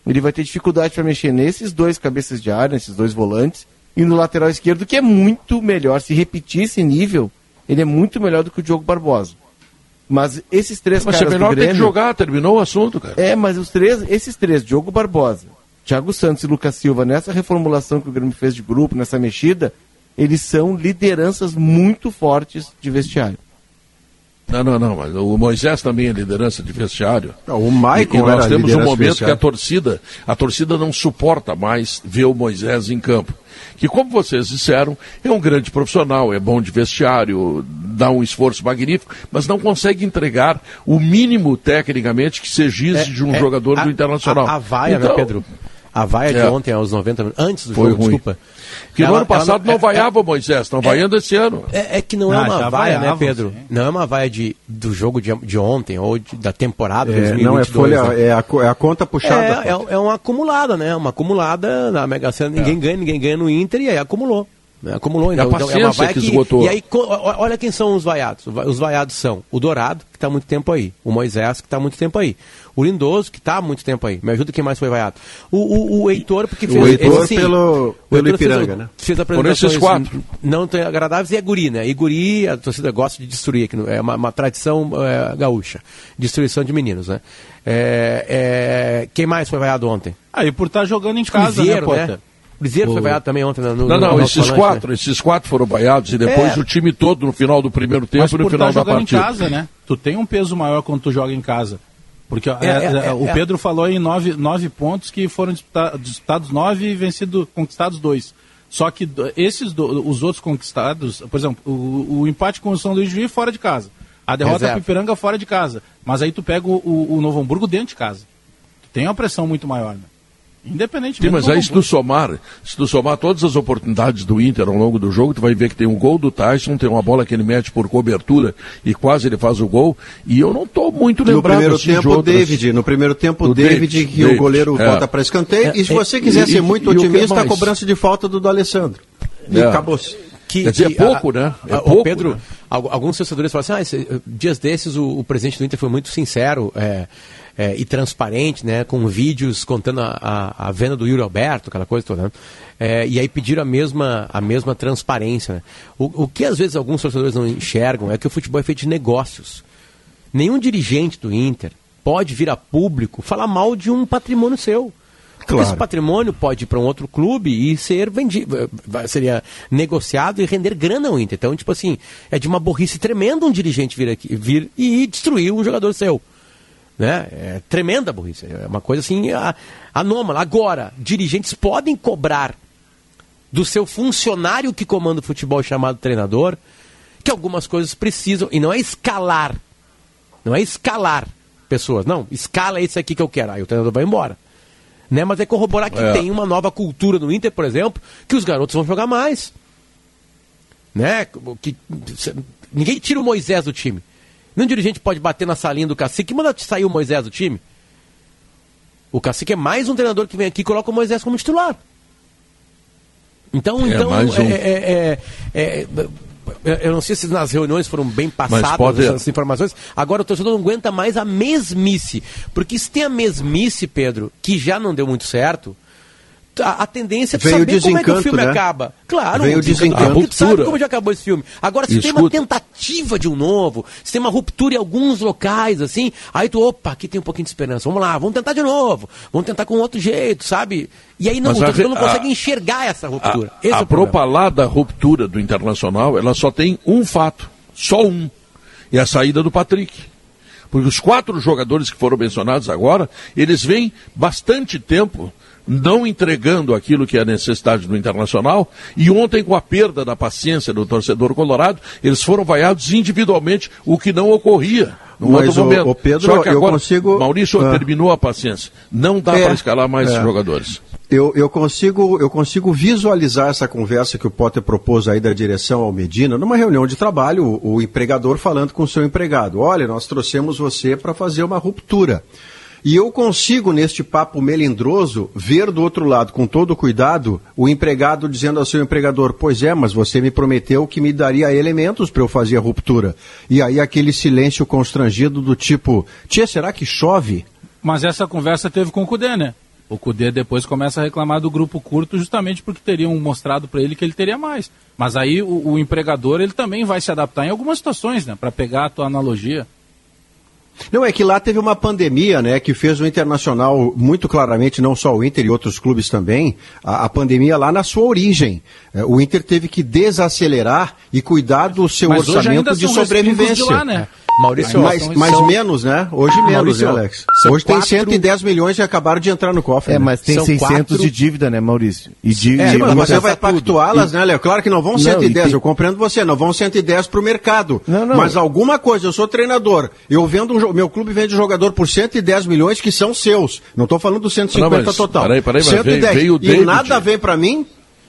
ele vai ter dificuldade para mexer nesses dois cabeças de área, nesses dois volantes, e no lateral esquerdo, que é muito melhor. Se repetir esse nível, ele é muito melhor do que o Diogo Barbosa. Mas esses três Mas caras é melhor do ter Grêmio... que jogar, terminou o assunto, cara. É, mas os três, esses três, Diogo Barbosa, Thiago Santos e Lucas Silva, nessa reformulação que o Grêmio fez de grupo, nessa mexida, eles são lideranças muito fortes de vestiário. Não, não, não, mas o Moisés também é liderança de vestiário. o Maicon e, e nós temos um momento que a torcida, a torcida não suporta mais ver o Moisés em campo. Que, como vocês disseram, é um grande profissional, é bom de vestiário, dá um esforço magnífico, mas não consegue entregar o mínimo tecnicamente que se exige de um É, jogador a- do Internacional. A, a vaia, Então, né, Pedro? A vaia de É. ontem, aos 90 minutos, antes do Foi jogo, ruim. desculpa. Que no Ela- ano passado ela não, é- vaiava o Moisés, estão vaiando esse ano. É, é que não é Ah, uma vaia, né, vaiavam, Pedro? sim. Não é uma vaia de, do jogo de, de ontem ou de- da temporada É, 2022. não é folha, né? é a, é a conta puxada. É, é, é uma acumulada, né? Uma acumulada na Mega Sena, ninguém ganha, ninguém ganha no Inter e aí acumulou. Né? Acumulou, É a então, então é uma paciência vaia que esgotou. E aí, o- olha quem são os vaiados. Os vaiados são o Dourado, que está há muito tempo aí. O Moisés, que está há muito tempo aí. O Lindoso, que está há muito tempo aí. Me ajuda quem mais foi vaiado. O, o, o Heitor, porque O fez... Heitor esse, sim, pelo- o pelo Heitor fez- Ipiranga, né? Fez Por apresentações esses quatro. não tão agradáveis e é guri, né? E guri, a torcida gosta de destruir, aqui no- é uma, uma tradição é, gaúcha. Destruição de meninos, né? É, é, quem mais foi vaiado ontem? Aí por estar jogando em casa, Cruzeiro, né, né? Potter? Cruzeiro foi O- vaiado também ontem no, no Não, não, no esses quatro, né? esses quatro foram vaiados e depois É. o time todo no final do primeiro tempo Mas e no final estar da jogando partida. em casa, né? Tu tem um peso maior quando tu joga em casa. Porque É, é, é, é, o é. Pedro falou em nove, nove pontos que foram disputa- disputados nove e vencido, conquistados dois. Só que esses, do- os outros conquistados, por exemplo, o, o empate com o São Luís de Juiz fora de casa. A derrota com o Ipiranga fora de casa. Mas aí tu pega o, o, o Novo Hamburgo dentro de casa. Tu tem uma pressão muito maior, né? Independentemente Sim, mas do aí se tu somar, se tu somar todas as oportunidades do Inter ao longo do jogo, tu vai ver que tem um gol do Tyson, tem uma bola que ele mete por cobertura e quase ele faz o gol. E eu não estou muito No lembrado primeiro assim, tempo, o outras. David. No primeiro tempo, O David, David, que David, o goleiro é. volta para escanteio. É, e se é, você quiser e- ser e- muito e que otimista, a mais? cobrança de falta do D'Alessandro. E É. acabou-se. Quer dizer, é pouco, né? É a- pouco, Pedro, né? al- alguns torcedores falam assim, ah, esse- dias desses o, o presidente do Inter foi muito sincero é, é, e transparente, né, com vídeos contando a, a, a venda do Yuri Alberto, aquela coisa toda, né? É, e aí pediram a mesma, a mesma transparência. Né? O, o que às vezes alguns torcedores não enxergam é que o futebol é feito de negócios. Nenhum dirigente do Inter pode vir a público falar mal de um patrimônio seu. Porque Claro. esse patrimônio pode ir para um outro clube e ser vendido, seria negociado e render grana ao Inter. Então, tipo assim, é de uma burrice tremenda um dirigente vir aqui vir e destruir um jogador seu. Né? É tremenda burrice. É uma coisa assim anômala. Agora, dirigentes podem cobrar do seu funcionário que comanda o futebol chamado treinador que algumas coisas precisam, e não é escalar, não é escalar pessoas, não, escala esse aqui que eu quero, aí o treinador vai embora. Né? Mas é corroborar que É. tem uma nova cultura no Inter, por exemplo, que os garotos vão jogar mais. Né? Que, ninguém tira o Moisés do time. Nenhum dirigente pode bater na salinha do cacique e mandar sair o Moisés do time. O cacique é mais um treinador que vem aqui e coloca o Moisés como titular. Então, É, então mais um. é- é- é- é- eu- eu não sei se nas reuniões foram bem passadas pode- essas informações. Agora o torcedor não aguenta mais a mesmice. Porque se tem a mesmice, Pedro, que já não deu muito certo, a, a tendência é tu Veio o saber como é que o desencanto, filme né? acaba. Claro, Veio o desencanto. porque tu sabe ruptura. como já acabou esse filme. Agora, se tem uma Escuta. tentativa de um novo, se tem uma ruptura em alguns locais, assim, aí tu, opa, aqui tem um pouquinho de esperança. Vamos lá, vamos tentar de novo. Vamos tentar com outro jeito, sabe? E aí não, Mas o torcedor não consegue a- enxergar essa ruptura. A, Esse é a o problema. propalada ruptura do Internacional, ela só tem um fato, só um, e a saída do Patrick. Porque os quatro jogadores que foram mencionados agora, eles vêm bastante tempo não entregando aquilo que é a necessidade do Internacional, e ontem, com a perda da paciência do torcedor colorado, eles foram vaiados individualmente, o que não ocorria no Mas, outro ô- momento. ô Pedro, Só que eu agora, consigo- Maurício, Ah. terminou a paciência. Não dá É, para escalar mais é. jogadores. Eu, eu, consigo, eu consigo visualizar essa conversa que o Potter propôs aí da direção ao Medina, numa reunião de trabalho, o, o empregador falando com o seu empregado. Olha, nós trouxemos você para fazer uma ruptura. E eu consigo, neste papo melindroso, ver do outro lado, com todo cuidado, o empregado dizendo ao seu empregador: Pois é, mas você me prometeu que me daria elementos para eu fazer a ruptura. E aí aquele silêncio constrangido do tipo: Tia, será que chove? Mas essa conversa teve com o Cudê, né? O Cudê depois começa a reclamar do grupo curto justamente porque teriam mostrado para ele que ele teria mais. Mas aí o, o, empregador ele também vai se adaptar em algumas situações, né? Para pegar a tua analogia. Não, é que lá teve uma pandemia, né, que fez o Internacional, muito claramente, não só o Inter e outros clubes também, a, a pandemia lá na sua origem. É, o Inter teve que desacelerar e cuidar do seu Mas orçamento de sobrevivência. De lá, né? Maurício, mas, mas são... menos, né? Hoje menos, Maurício, né, Alex? Hoje tem quatro... 110 milhões e acabaram de entrar no cofre. É, né? mas tem são 600 quatro... de dívida, né, Maurício? E de, é, mas você vai pactuá-las, né, Léo? Claro que não vão não, 110, tem... eu compreendo você, não vão 110 para o mercado. Não, não. Mas alguma coisa, eu sou treinador, eu vendo um, meu clube vende jogador por 110 milhões que são seus. Não estou falando dos 150 não, total. Peraí, peraí, 110. Veio, veio e nada vem para mim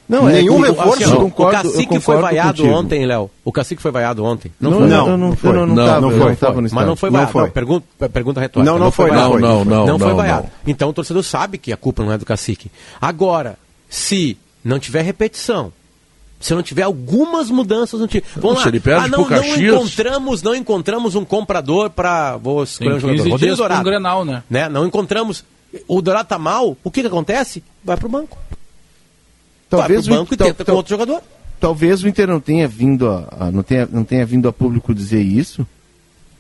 não, é nenhum é, reforço. Assim, não, concordo, o cacique foi vaiado contigo. ontem, Léo. O cacique foi vaiado ontem. Não, não foi. Não, não, não, foi. Não, não, não, não foi. Tava no Mas não foi vaiado. Não foi. pergunta, pergunta retórica. Não, não, foi. Não, foi. não, não. Não foi vaiado. Então o torcedor sabe que a culpa não é do cacique. Agora, se não tiver repetição, se não tiver algumas mudanças no time. Vamos lá. ah, não, não encontramos, não encontramos um comprador para vou escolher um jogador. Rodrigo Dourado. Um Grenal, né? né? Não encontramos. O Dourado tá mal. O que que acontece? Vai pro banco. Talvez Vai pro banco o, e tenta com outro jogador. Talvez o Inter não tenha vindo a, a, não tenha não tenha vindo a público dizer isso,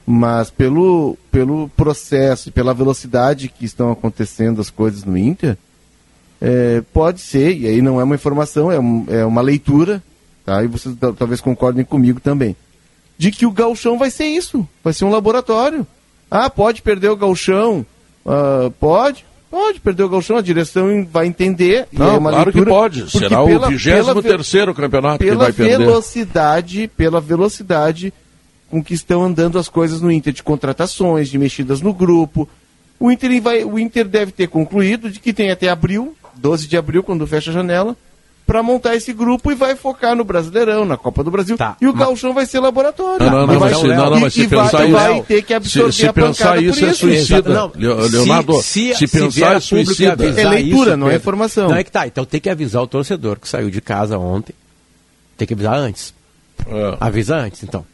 mas pelo pelo processo, pela velocidade que estão acontecendo as coisas no Inter, é, pode ser, e aí não é uma informação, é, um, é uma leitura, tá? E vocês talvez concordem comigo também, de que o galchão vai ser isso, vai ser um laboratório. Ah, pode perder o galchão, uh, pode, Pode perder o galchão, a direção vai entender. Não, é claro leitura, que pode. Será pela, o 23 terceiro campeonato que vai perder. Pela velocidade, pela velocidade com que estão andando as coisas no Inter, de contratações, de mexidas no grupo. O Inter, vai, o Inter deve ter concluído de que tem até abril, 12 de abril, quando fecha a janela, para montar esse grupo e vai focar no Brasileirão, na Copa do Brasil. Tá, e o mas... Galchão vai ser laboratório. Não, não, não, vai, ser, não, não, mas se pensar vai, isso. vai ter que absorver se, se a pensar isso, é suicida. Não, Leonardo, se, se, se pensar é suicida. É leitura, isso, não é informação. Não é que tá. Então tem que avisar o torcedor que saiu de casa ontem. Tem que avisar antes. É. Avisa antes, então.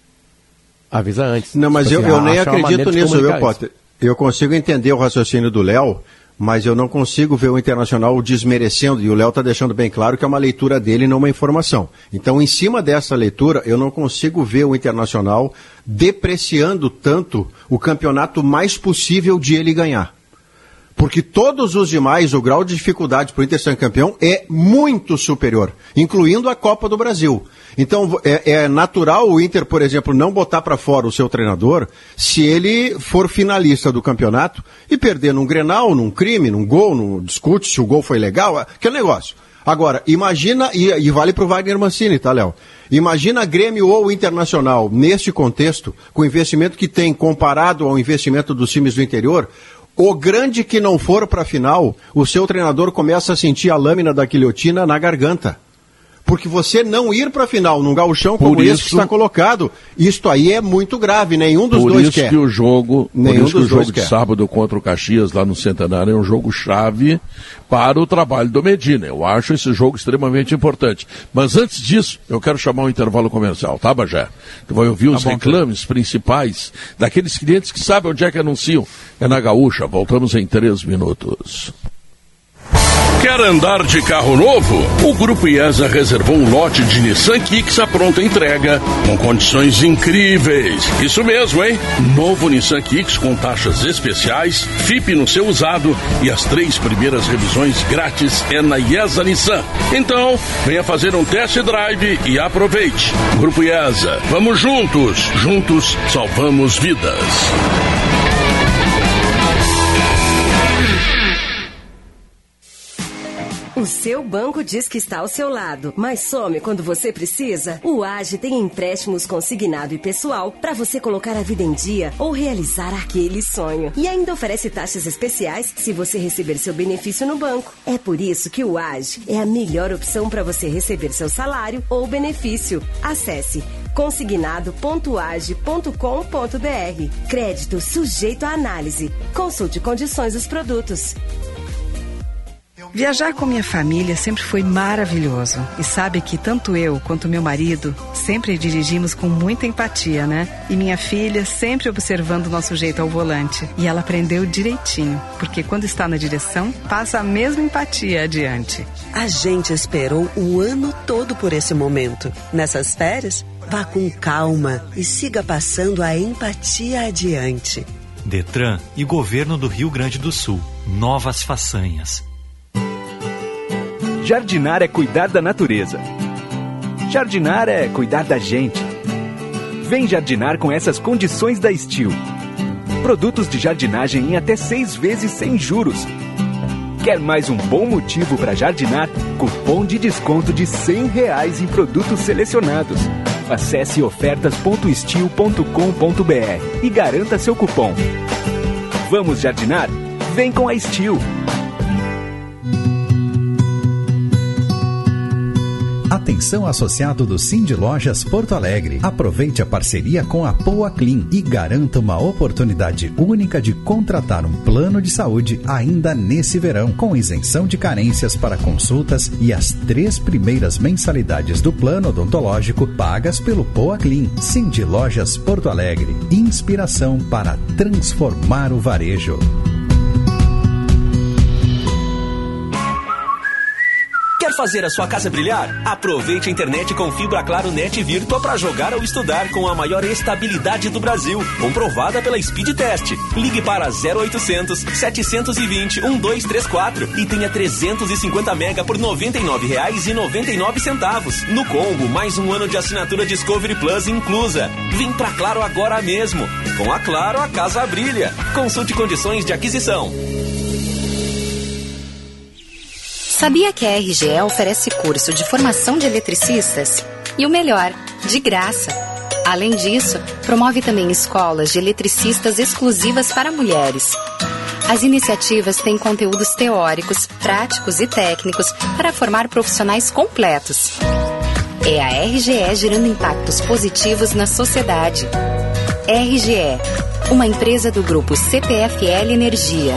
Avisa antes. Não, mas tipo eu, assim, eu nem acredito nisso, viu, Potter? Eu consigo entender o raciocínio do Léo mas eu não consigo ver o Internacional desmerecendo, e o Léo está deixando bem claro que é uma leitura dele, não uma informação. Então, em cima dessa leitura, eu não consigo ver o Internacional depreciando tanto o campeonato mais possível de ele ganhar. Porque todos os demais, o grau de dificuldade para o Inter ser campeão é muito superior, incluindo a Copa do Brasil. Então é, é natural o Inter, por exemplo, não botar para fora o seu treinador se ele for finalista do campeonato e perder num Grenal, num crime, num gol, num discute se o gol foi legal, aquele negócio. Agora, imagina, e, e vale para o Wagner Mancini, tá, Léo? Imagina Grêmio ou Internacional, neste contexto, com o investimento que tem comparado ao investimento dos times do interior, o grande que não for para a final, o seu treinador começa a sentir a lâmina da guilhotina na garganta. Porque você não ir para a final num gauchão como isso, esse que está colocado, isto aí é muito grave, nenhum dos dois quer. Por isso que o jogo, nenhum por isso que o jogo de quer. sábado contra o Caxias lá no Centenário é um jogo chave para o trabalho do Medina. Eu acho esse jogo extremamente importante. Mas antes disso, eu quero chamar um intervalo comercial, tá, Bajé? Que vai ouvir os tá bom, reclames principais daqueles clientes que sabem onde é que anunciam. É na Gaúcha. Voltamos em três minutos. Quer andar de carro novo? O Grupo IESA reservou um lote de Nissan Kicks à pronta entrega, com condições incríveis. Isso mesmo, hein? Novo Nissan Kicks com taxas especiais, FIP no seu usado e as três primeiras revisões grátis é na IESA Nissan. Então, venha fazer um test drive e aproveite. Grupo IESA, vamos juntos. Juntos salvamos vidas. Seu banco diz que está ao seu lado, mas some quando você precisa? O AGE tem empréstimos consignado e pessoal para você colocar a vida em dia ou realizar aquele sonho. E ainda oferece taxas especiais se você receber seu benefício no banco. É por isso que o AGE é a melhor opção para você receber seu salário ou benefício. Acesse consignado.age.com.br. Crédito sujeito à análise. Consulte condições dos produtos Viajar com minha família sempre foi maravilhoso. E sabe que tanto eu quanto meu marido sempre dirigimos com muita empatia, né? E minha filha sempre observando o nosso jeito ao volante. E ela aprendeu direitinho, porque quando está na direção, passa a mesma empatia adiante. A gente esperou o ano todo por esse momento. Nessas férias, vá com calma e siga passando a empatia adiante. Detran e Governo do Rio Grande do Sul. Novas façanhas. Jardinar é cuidar da natureza. Jardinar é cuidar da gente. Vem jardinar com essas condições da Steel. Produtos de jardinagem em até seis vezes sem juros. Quer mais um bom motivo para jardinar? Cupom de desconto de R$ reais em produtos selecionados. Acesse ofertas.steel.com.br e garanta seu cupom. Vamos jardinar? Vem com a Steel. Atenção associado do Cindy Lojas Porto Alegre. Aproveite a parceria com a Poa Clean e garanta uma oportunidade única de contratar um plano de saúde ainda nesse verão, com isenção de carências para consultas e as três primeiras mensalidades do plano odontológico pagas pelo Poa Clean. Cindy Lojas Porto Alegre. Inspiração para transformar o varejo. Quer fazer a sua casa brilhar? Aproveite a internet com fibra claro net virtua para jogar ou estudar com a maior estabilidade do Brasil, comprovada pela Speed Test. Ligue para 0800 720 1234 e tenha 350 mega por R$ 99,99 no combo, mais um ano de assinatura Discovery Plus inclusa. Vem pra Claro agora mesmo. Com a Claro, a casa brilha. Consulte condições de aquisição. Sabia que a RGE oferece curso de formação de eletricistas? E o melhor, de graça. Além disso, promove também escolas de eletricistas exclusivas para mulheres. As iniciativas têm conteúdos teóricos, práticos e técnicos para formar profissionais completos. É a RGE gerando impactos positivos na sociedade. RGE, uma empresa do grupo CPFL Energia.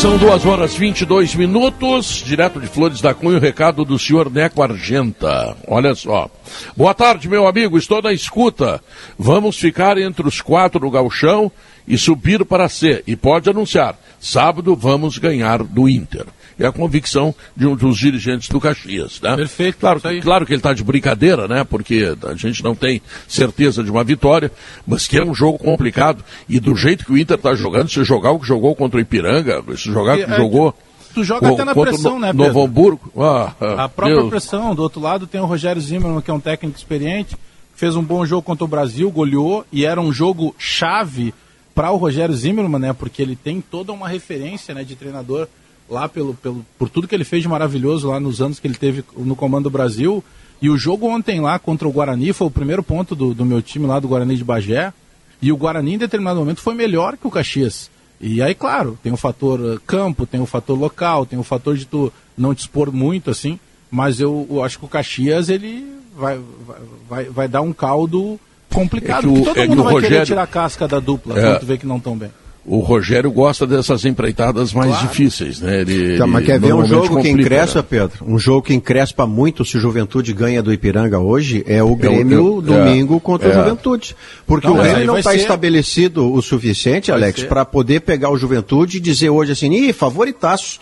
São duas horas 22 minutos, direto de Flores da Cunha, o recado do senhor Neco Argenta. Olha só. Boa tarde, meu amigo, estou na escuta. Vamos ficar entre os quatro no galchão e subir para C. E pode anunciar, sábado vamos ganhar do Inter. É a convicção de um dos dirigentes do Caxias, né? Perfeito. Claro, claro que ele está de brincadeira, né? Porque a gente não tem certeza de uma vitória, mas que é um jogo complicado. E do jeito que o Inter está jogando, se jogar o que jogou contra o Ipiranga, se jogar o que É, jogou. Tu joga até na contra o pressão, No- né, Pedro? Novo Hamburgo. Ah, ah, A própria Deus. pressão, do outro lado tem o Rogério Zimmermann, que é um técnico experiente, fez um bom jogo contra o Brasil, goleou, e era um jogo chave para o Rogério Zimmermann, né? Porque ele tem toda uma referência né, de treinador lá pelo, pelo, por tudo que ele fez de maravilhoso lá nos anos que ele teve no comando do Brasil. E o jogo ontem lá contra o Guarani foi o primeiro ponto do, do meu time lá do Guarani de Bagé. E o Guarani, em determinado momento, foi melhor que o Caxias. E aí, claro, tem o fator eh, campo, tem o fator local, tem o fator de tu não te expor muito, assim. Mas eu, eu acho que o Caxias, ele vai, vai, vai, dar um caldo complicado. É que o- porque todo é mundo vai querer Rogério- tirar a casca da dupla, É. quando tu vê que não estão bem. O Rogério gosta dessas empreitadas mais Claro. difíceis, né? Ele, Tá, mas ele quer ver um jogo que complica, encrespa, né? Pedro? Um jogo que encrespa muito se o Juventude ganha do Ipiranga hoje é o Grêmio eu- domingo é, contra é. o Juventude. Porque Não, o Grêmio não está ser- estabelecido o suficiente, Vai Alex, para poder pegar o Juventude e dizer hoje assim, ih, favoritaço.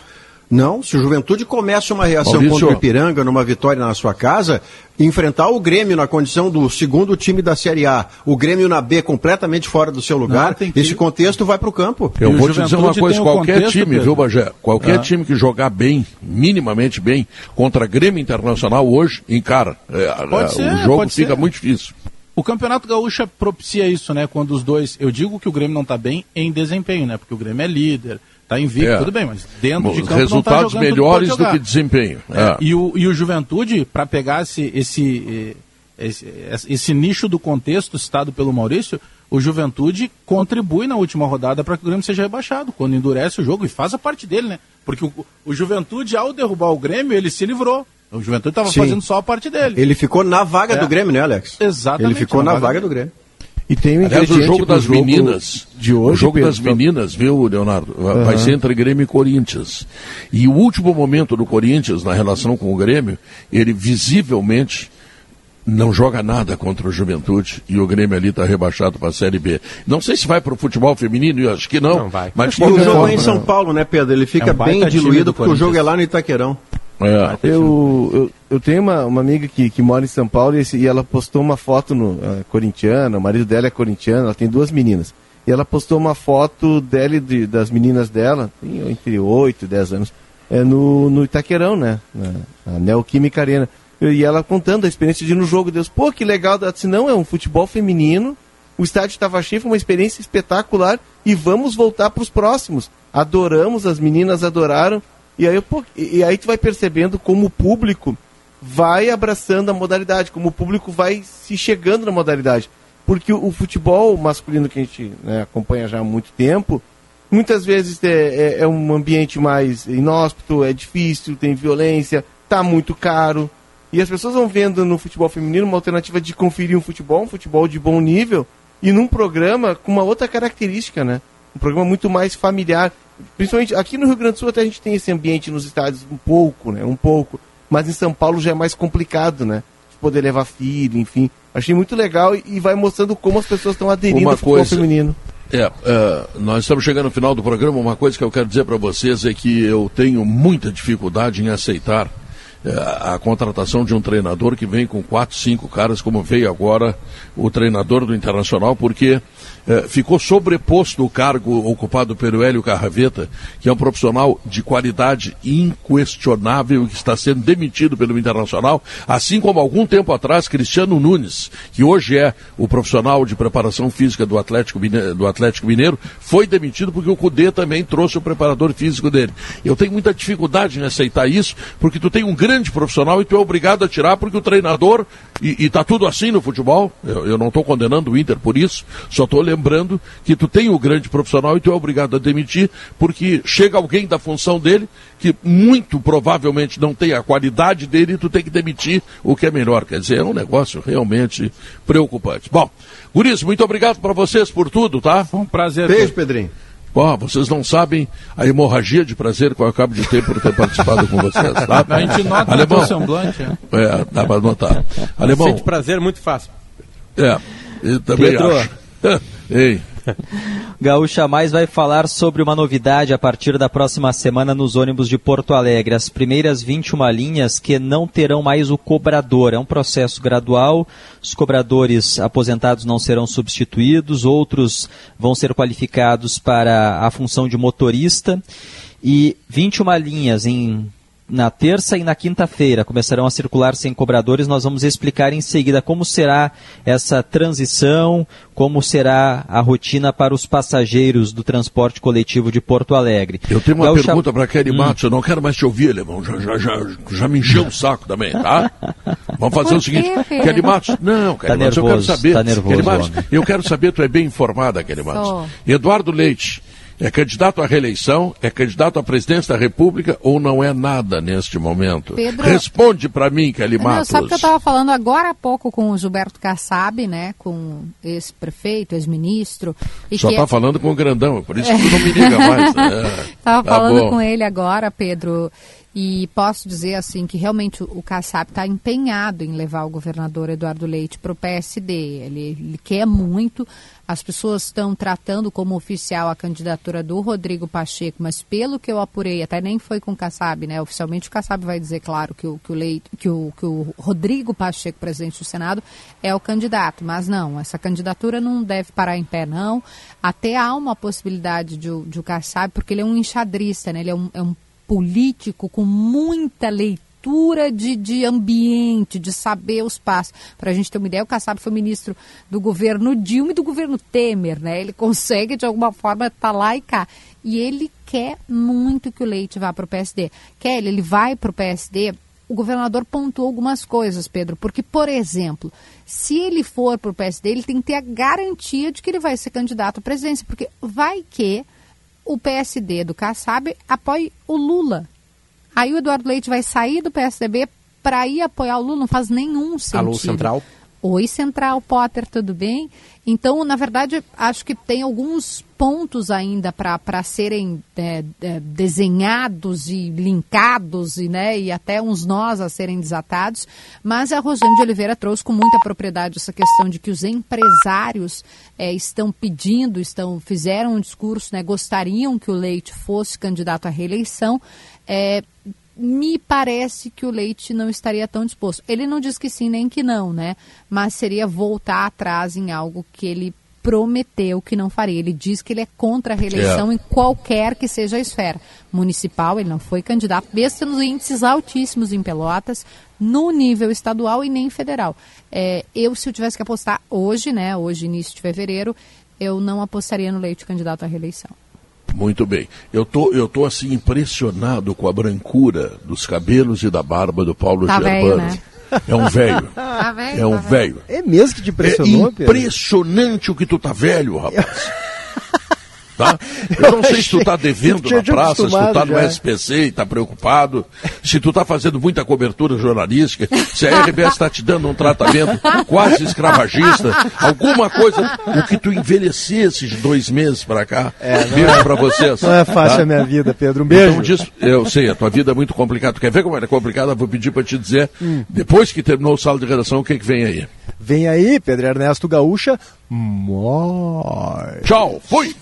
Não, se o Juventude começa uma reação Maurício. contra o Ipiranga numa vitória na sua casa, enfrentar o Grêmio na condição do segundo time da Série A, o Grêmio na B completamente fora do seu lugar, Não, que- esse contexto vai para o campo. Eu E vou te dizer uma coisa, qualquer contexto, time, Pedro. viu, Bagé? Qualquer Ah. time que jogar bem, minimamente bem, contra Grêmio Internacional hoje, encara. É, Pode é, ser, o jogo pode fica ser. muito difícil. O Campeonato Gaúcho propicia isso, né? Quando os dois. Eu digo que o Grêmio não está bem em desempenho, né? Porque o Grêmio é líder, está invicto, É. tudo bem, mas dentro Bom, de campo resultados não tá jogando tudo que melhores do que desempenho. É, É. E, o, e o Juventude, para pegar esse, esse, eh, esse, esse nicho do contexto citado pelo Maurício, o Juventude contribui na última rodada para que o Grêmio seja rebaixado, quando endurece o jogo e faz a parte dele, né? Porque o, o Juventude, ao derrubar o Grêmio, ele se livrou. O Juventude estava fazendo só a parte dele. Ele ficou na vaga É. do Grêmio, né, Alex? Exatamente, Ele ficou na na, vaga vaga do do Grêmio. E tem um Aliás, o jogo das jogo meninas, de hoje, o jogo Pedro, das meninas, viu, Leonardo, vai- ser entre Grêmio e Corinthians. E o último momento do Corinthians na relação com o Grêmio, ele visivelmente não joga nada contra o Juventude e o Grêmio ali está rebaixado para a Série B. Não sei se vai para o futebol feminino, eu acho que não. Não vai. Mas E o jogo é em São Paulo, né, Pedro? Ele fica É um bem diluído do porque o jogo é lá no Itaquerão. É. Eu, eu, eu tenho uma, uma amiga que, que mora em São Paulo e, esse- e ela postou uma foto no uh, corintiana, o marido dela é corintiano, ela tem duas meninas. E ela postou uma foto dela e de- das meninas dela, tem entre 8 e 10 anos, é, no, no Itaquerão, né? Na, na Neoquímica Arena. E ela contando a experiência de ir no jogo. Deus, pô, que legal. Ela disse, não, é um futebol feminino. O estádio estava cheio, foi uma experiência espetacular. E vamos voltar para os próximos. Adoramos, as meninas adoraram. E aí, pô, e, aí tu vai percebendo como o público vai abraçando a modalidade, como o público vai se chegando na modalidade. Porque o, o futebol masculino que a gente né, acompanha já há muito tempo, muitas vezes é, é- é um ambiente mais inóspito, é difícil, tem violência, tá muito caro. E as pessoas vão vendo no futebol feminino uma alternativa de conferir um futebol, um futebol de bom nível, e num programa com uma outra característica, né? Um programa muito mais familiar. Principalmente aqui no Rio Grande do Sul até a gente tem esse ambiente nos estádios um pouco, né? Um pouco. Mas em São Paulo já é mais complicado, né? De poder levar filho, enfim. Achei muito legal e, vai mostrando como as pessoas estão aderindo Uma ao futebol coisa- feminino. É, é, nós estamos chegando no final do programa. Uma coisa que eu quero dizer para vocês é que eu tenho muita dificuldade em aceitar a contratação de um treinador que vem com quatro, cinco caras, como veio agora o treinador do Internacional, porque é, ficou sobreposto o cargo ocupado pelo Hélio Carraveta, que é um profissional de qualidade inquestionável que está sendo demitido pelo Internacional, assim como algum tempo atrás Cristiano Nunes, que hoje é o profissional de preparação física do Atlético, Mine- do Atlético Mineiro, foi demitido porque o Cudê também trouxe o preparador físico dele. Eu tenho muita dificuldade em aceitar isso, porque tu tem um grande profissional e tu é obrigado a tirar porque o treinador, e, e tá tudo assim no futebol, eu, eu não estou condenando o Inter por isso, só estou lembrando que tu tem o grande profissional e tu é obrigado a demitir porque chega alguém da função dele que muito provavelmente não tem a qualidade dele e tu tem que demitir o que é melhor. Quer dizer, é um negócio realmente preocupante. Bom, Guris, muito obrigado para vocês por tudo, tá? Foi um prazer. Beijo, Pedrinho. Ó, vocês não sabem a hemorragia de prazer que eu acabo de ter por ter participado com vocês, tá? A gente nota no Alemão. teu semblante. é. É, dá para notar. Alemão, Sente prazer muito fácil. é, eu também Pedro. acho. Ei, Gaúcha Mais vai falar sobre uma novidade a partir da próxima semana nos ônibus de Porto Alegre. As primeiras 21 linhas que não terão mais o cobrador. É um processo gradual. Os cobradores aposentados não serão substituídos, outros vão ser qualificados para a função de motorista. E 21 linhas em na terça e na quinta-feira começarão a circular sem cobradores. Nós vamos explicar em seguida como será essa transição, como será a rotina para os passageiros do transporte coletivo de Porto Alegre. eu tenho uma Gaúcha- pergunta para Kelly Hum. Matos, eu não quero mais te ouvir, Alemão, já, já, já, já me encheu o saco também, tá? Vamos fazer o seguinte? Kelly Matos, não, Kelly Tá Matos, eu nervoso, quero saber, tá nervoso, Kelly Matos, eu quero saber, tu é bem informada, Kelly Matos. Sou. Eduardo Leite, é candidato à reeleição, é candidato à presidência da República ou não é nada neste momento? Pedro- Responde para mim, Kelly Não, Matos. sabe que eu estava falando agora há pouco com o Gilberto Kassab, né? Com ex-prefeito, ex-ministro. e Só que tá é- falando com o grandão, por isso que tu não me liga mais. né? Estava Tá falando bom. com ele agora, Pedro, e posso dizer assim que realmente o- Kassab está empenhado em levar o governador Eduardo Leite para o PSD. Ele, ele quer muito. As pessoas estão tratando como oficial a candidatura do Rodrigo Pacheco, mas pelo que eu apurei, até nem foi com o Kassab, né? Oficialmente o Kassab vai dizer, claro, que o, que o, Leite, que o, que o Rodrigo Pacheco, presidente do Senado, é o candidato. Mas não, essa candidatura não deve parar em pé, não. Até há uma possibilidade de, de o Kassab, porque ele é um enxadrista, né? Ele é um, é um político com muita leitura de, de ambiente, de saber os passos. Para a gente ter uma ideia, o Kassab foi ministro do governo Dilma e do governo Temer, né? Ele consegue, de alguma forma, estar tá lá e cá. E ele quer muito que o Leite vá para o PSD. Quer ele, ele vai para o PSD. O governador pontuou algumas coisas, Pedro, porque, por exemplo, se ele for para o PSD, ele tem que ter a garantia de que ele vai ser candidato à presidência, porque vai que o PSD do Kassab apoie o Lula. Aí o Eduardo Leite vai sair do PSDB para ir apoiar o Lula, não faz nenhum sentido. Alô, Central? Oi, Central, Potter, tudo bem? Então, na verdade, acho que tem alguns pontos ainda para serem é, é, desenhados e linkados e, né, e até uns nós a serem desatados, mas a Rosane de Oliveira trouxe com muita propriedade essa questão de que os empresários é, estão pedindo, estão fizeram um discurso, né, gostariam que o Leite fosse candidato à reeleição. É, me parece que o Leite não estaria tão disposto. Ele não diz que sim nem que não, né? Mas seria voltar atrás em algo que ele prometeu que não faria. Ele diz que ele é contra a reeleição em qualquer que seja a esfera. Municipal, ele não foi candidato, mesmo tendo índices altíssimos em Pelotas, no nível estadual e nem federal. É, eu, se eu tivesse que apostar hoje, né, hoje, início de fevereiro, eu não apostaria no Leite candidato à reeleição. Muito bem. Eu tô, eu tô assim impressionado com a brancura dos cabelos e da barba do Paulo tá Germano. Velho, né? É um velho. Tá velho, é um tá velho. É mesmo que te impressionou, é Pedro? impressionante o que tu tá velho, rapaz. Tá? Eu não sei se tu tá devendo na praça, se tu tá no já. SPC e tá preocupado, se tu tá fazendo muita cobertura jornalística, se a RBS está te dando um tratamento quase escravagista, alguma coisa, o que tu envelhecesse de dois meses para cá. É, Beijo é- pra vocês. não é fácil tá? a minha vida, Pedro. Um beijo. Então, disso, eu sei, a tua vida é muito complicada. Tu quer ver como ela é complicada? Vou pedir para te dizer, Hum. depois que terminou o sala de redação, o que, que vem aí? Vem aí, Pedro Ernesto Gaúcha. Morte. Tchau, fui!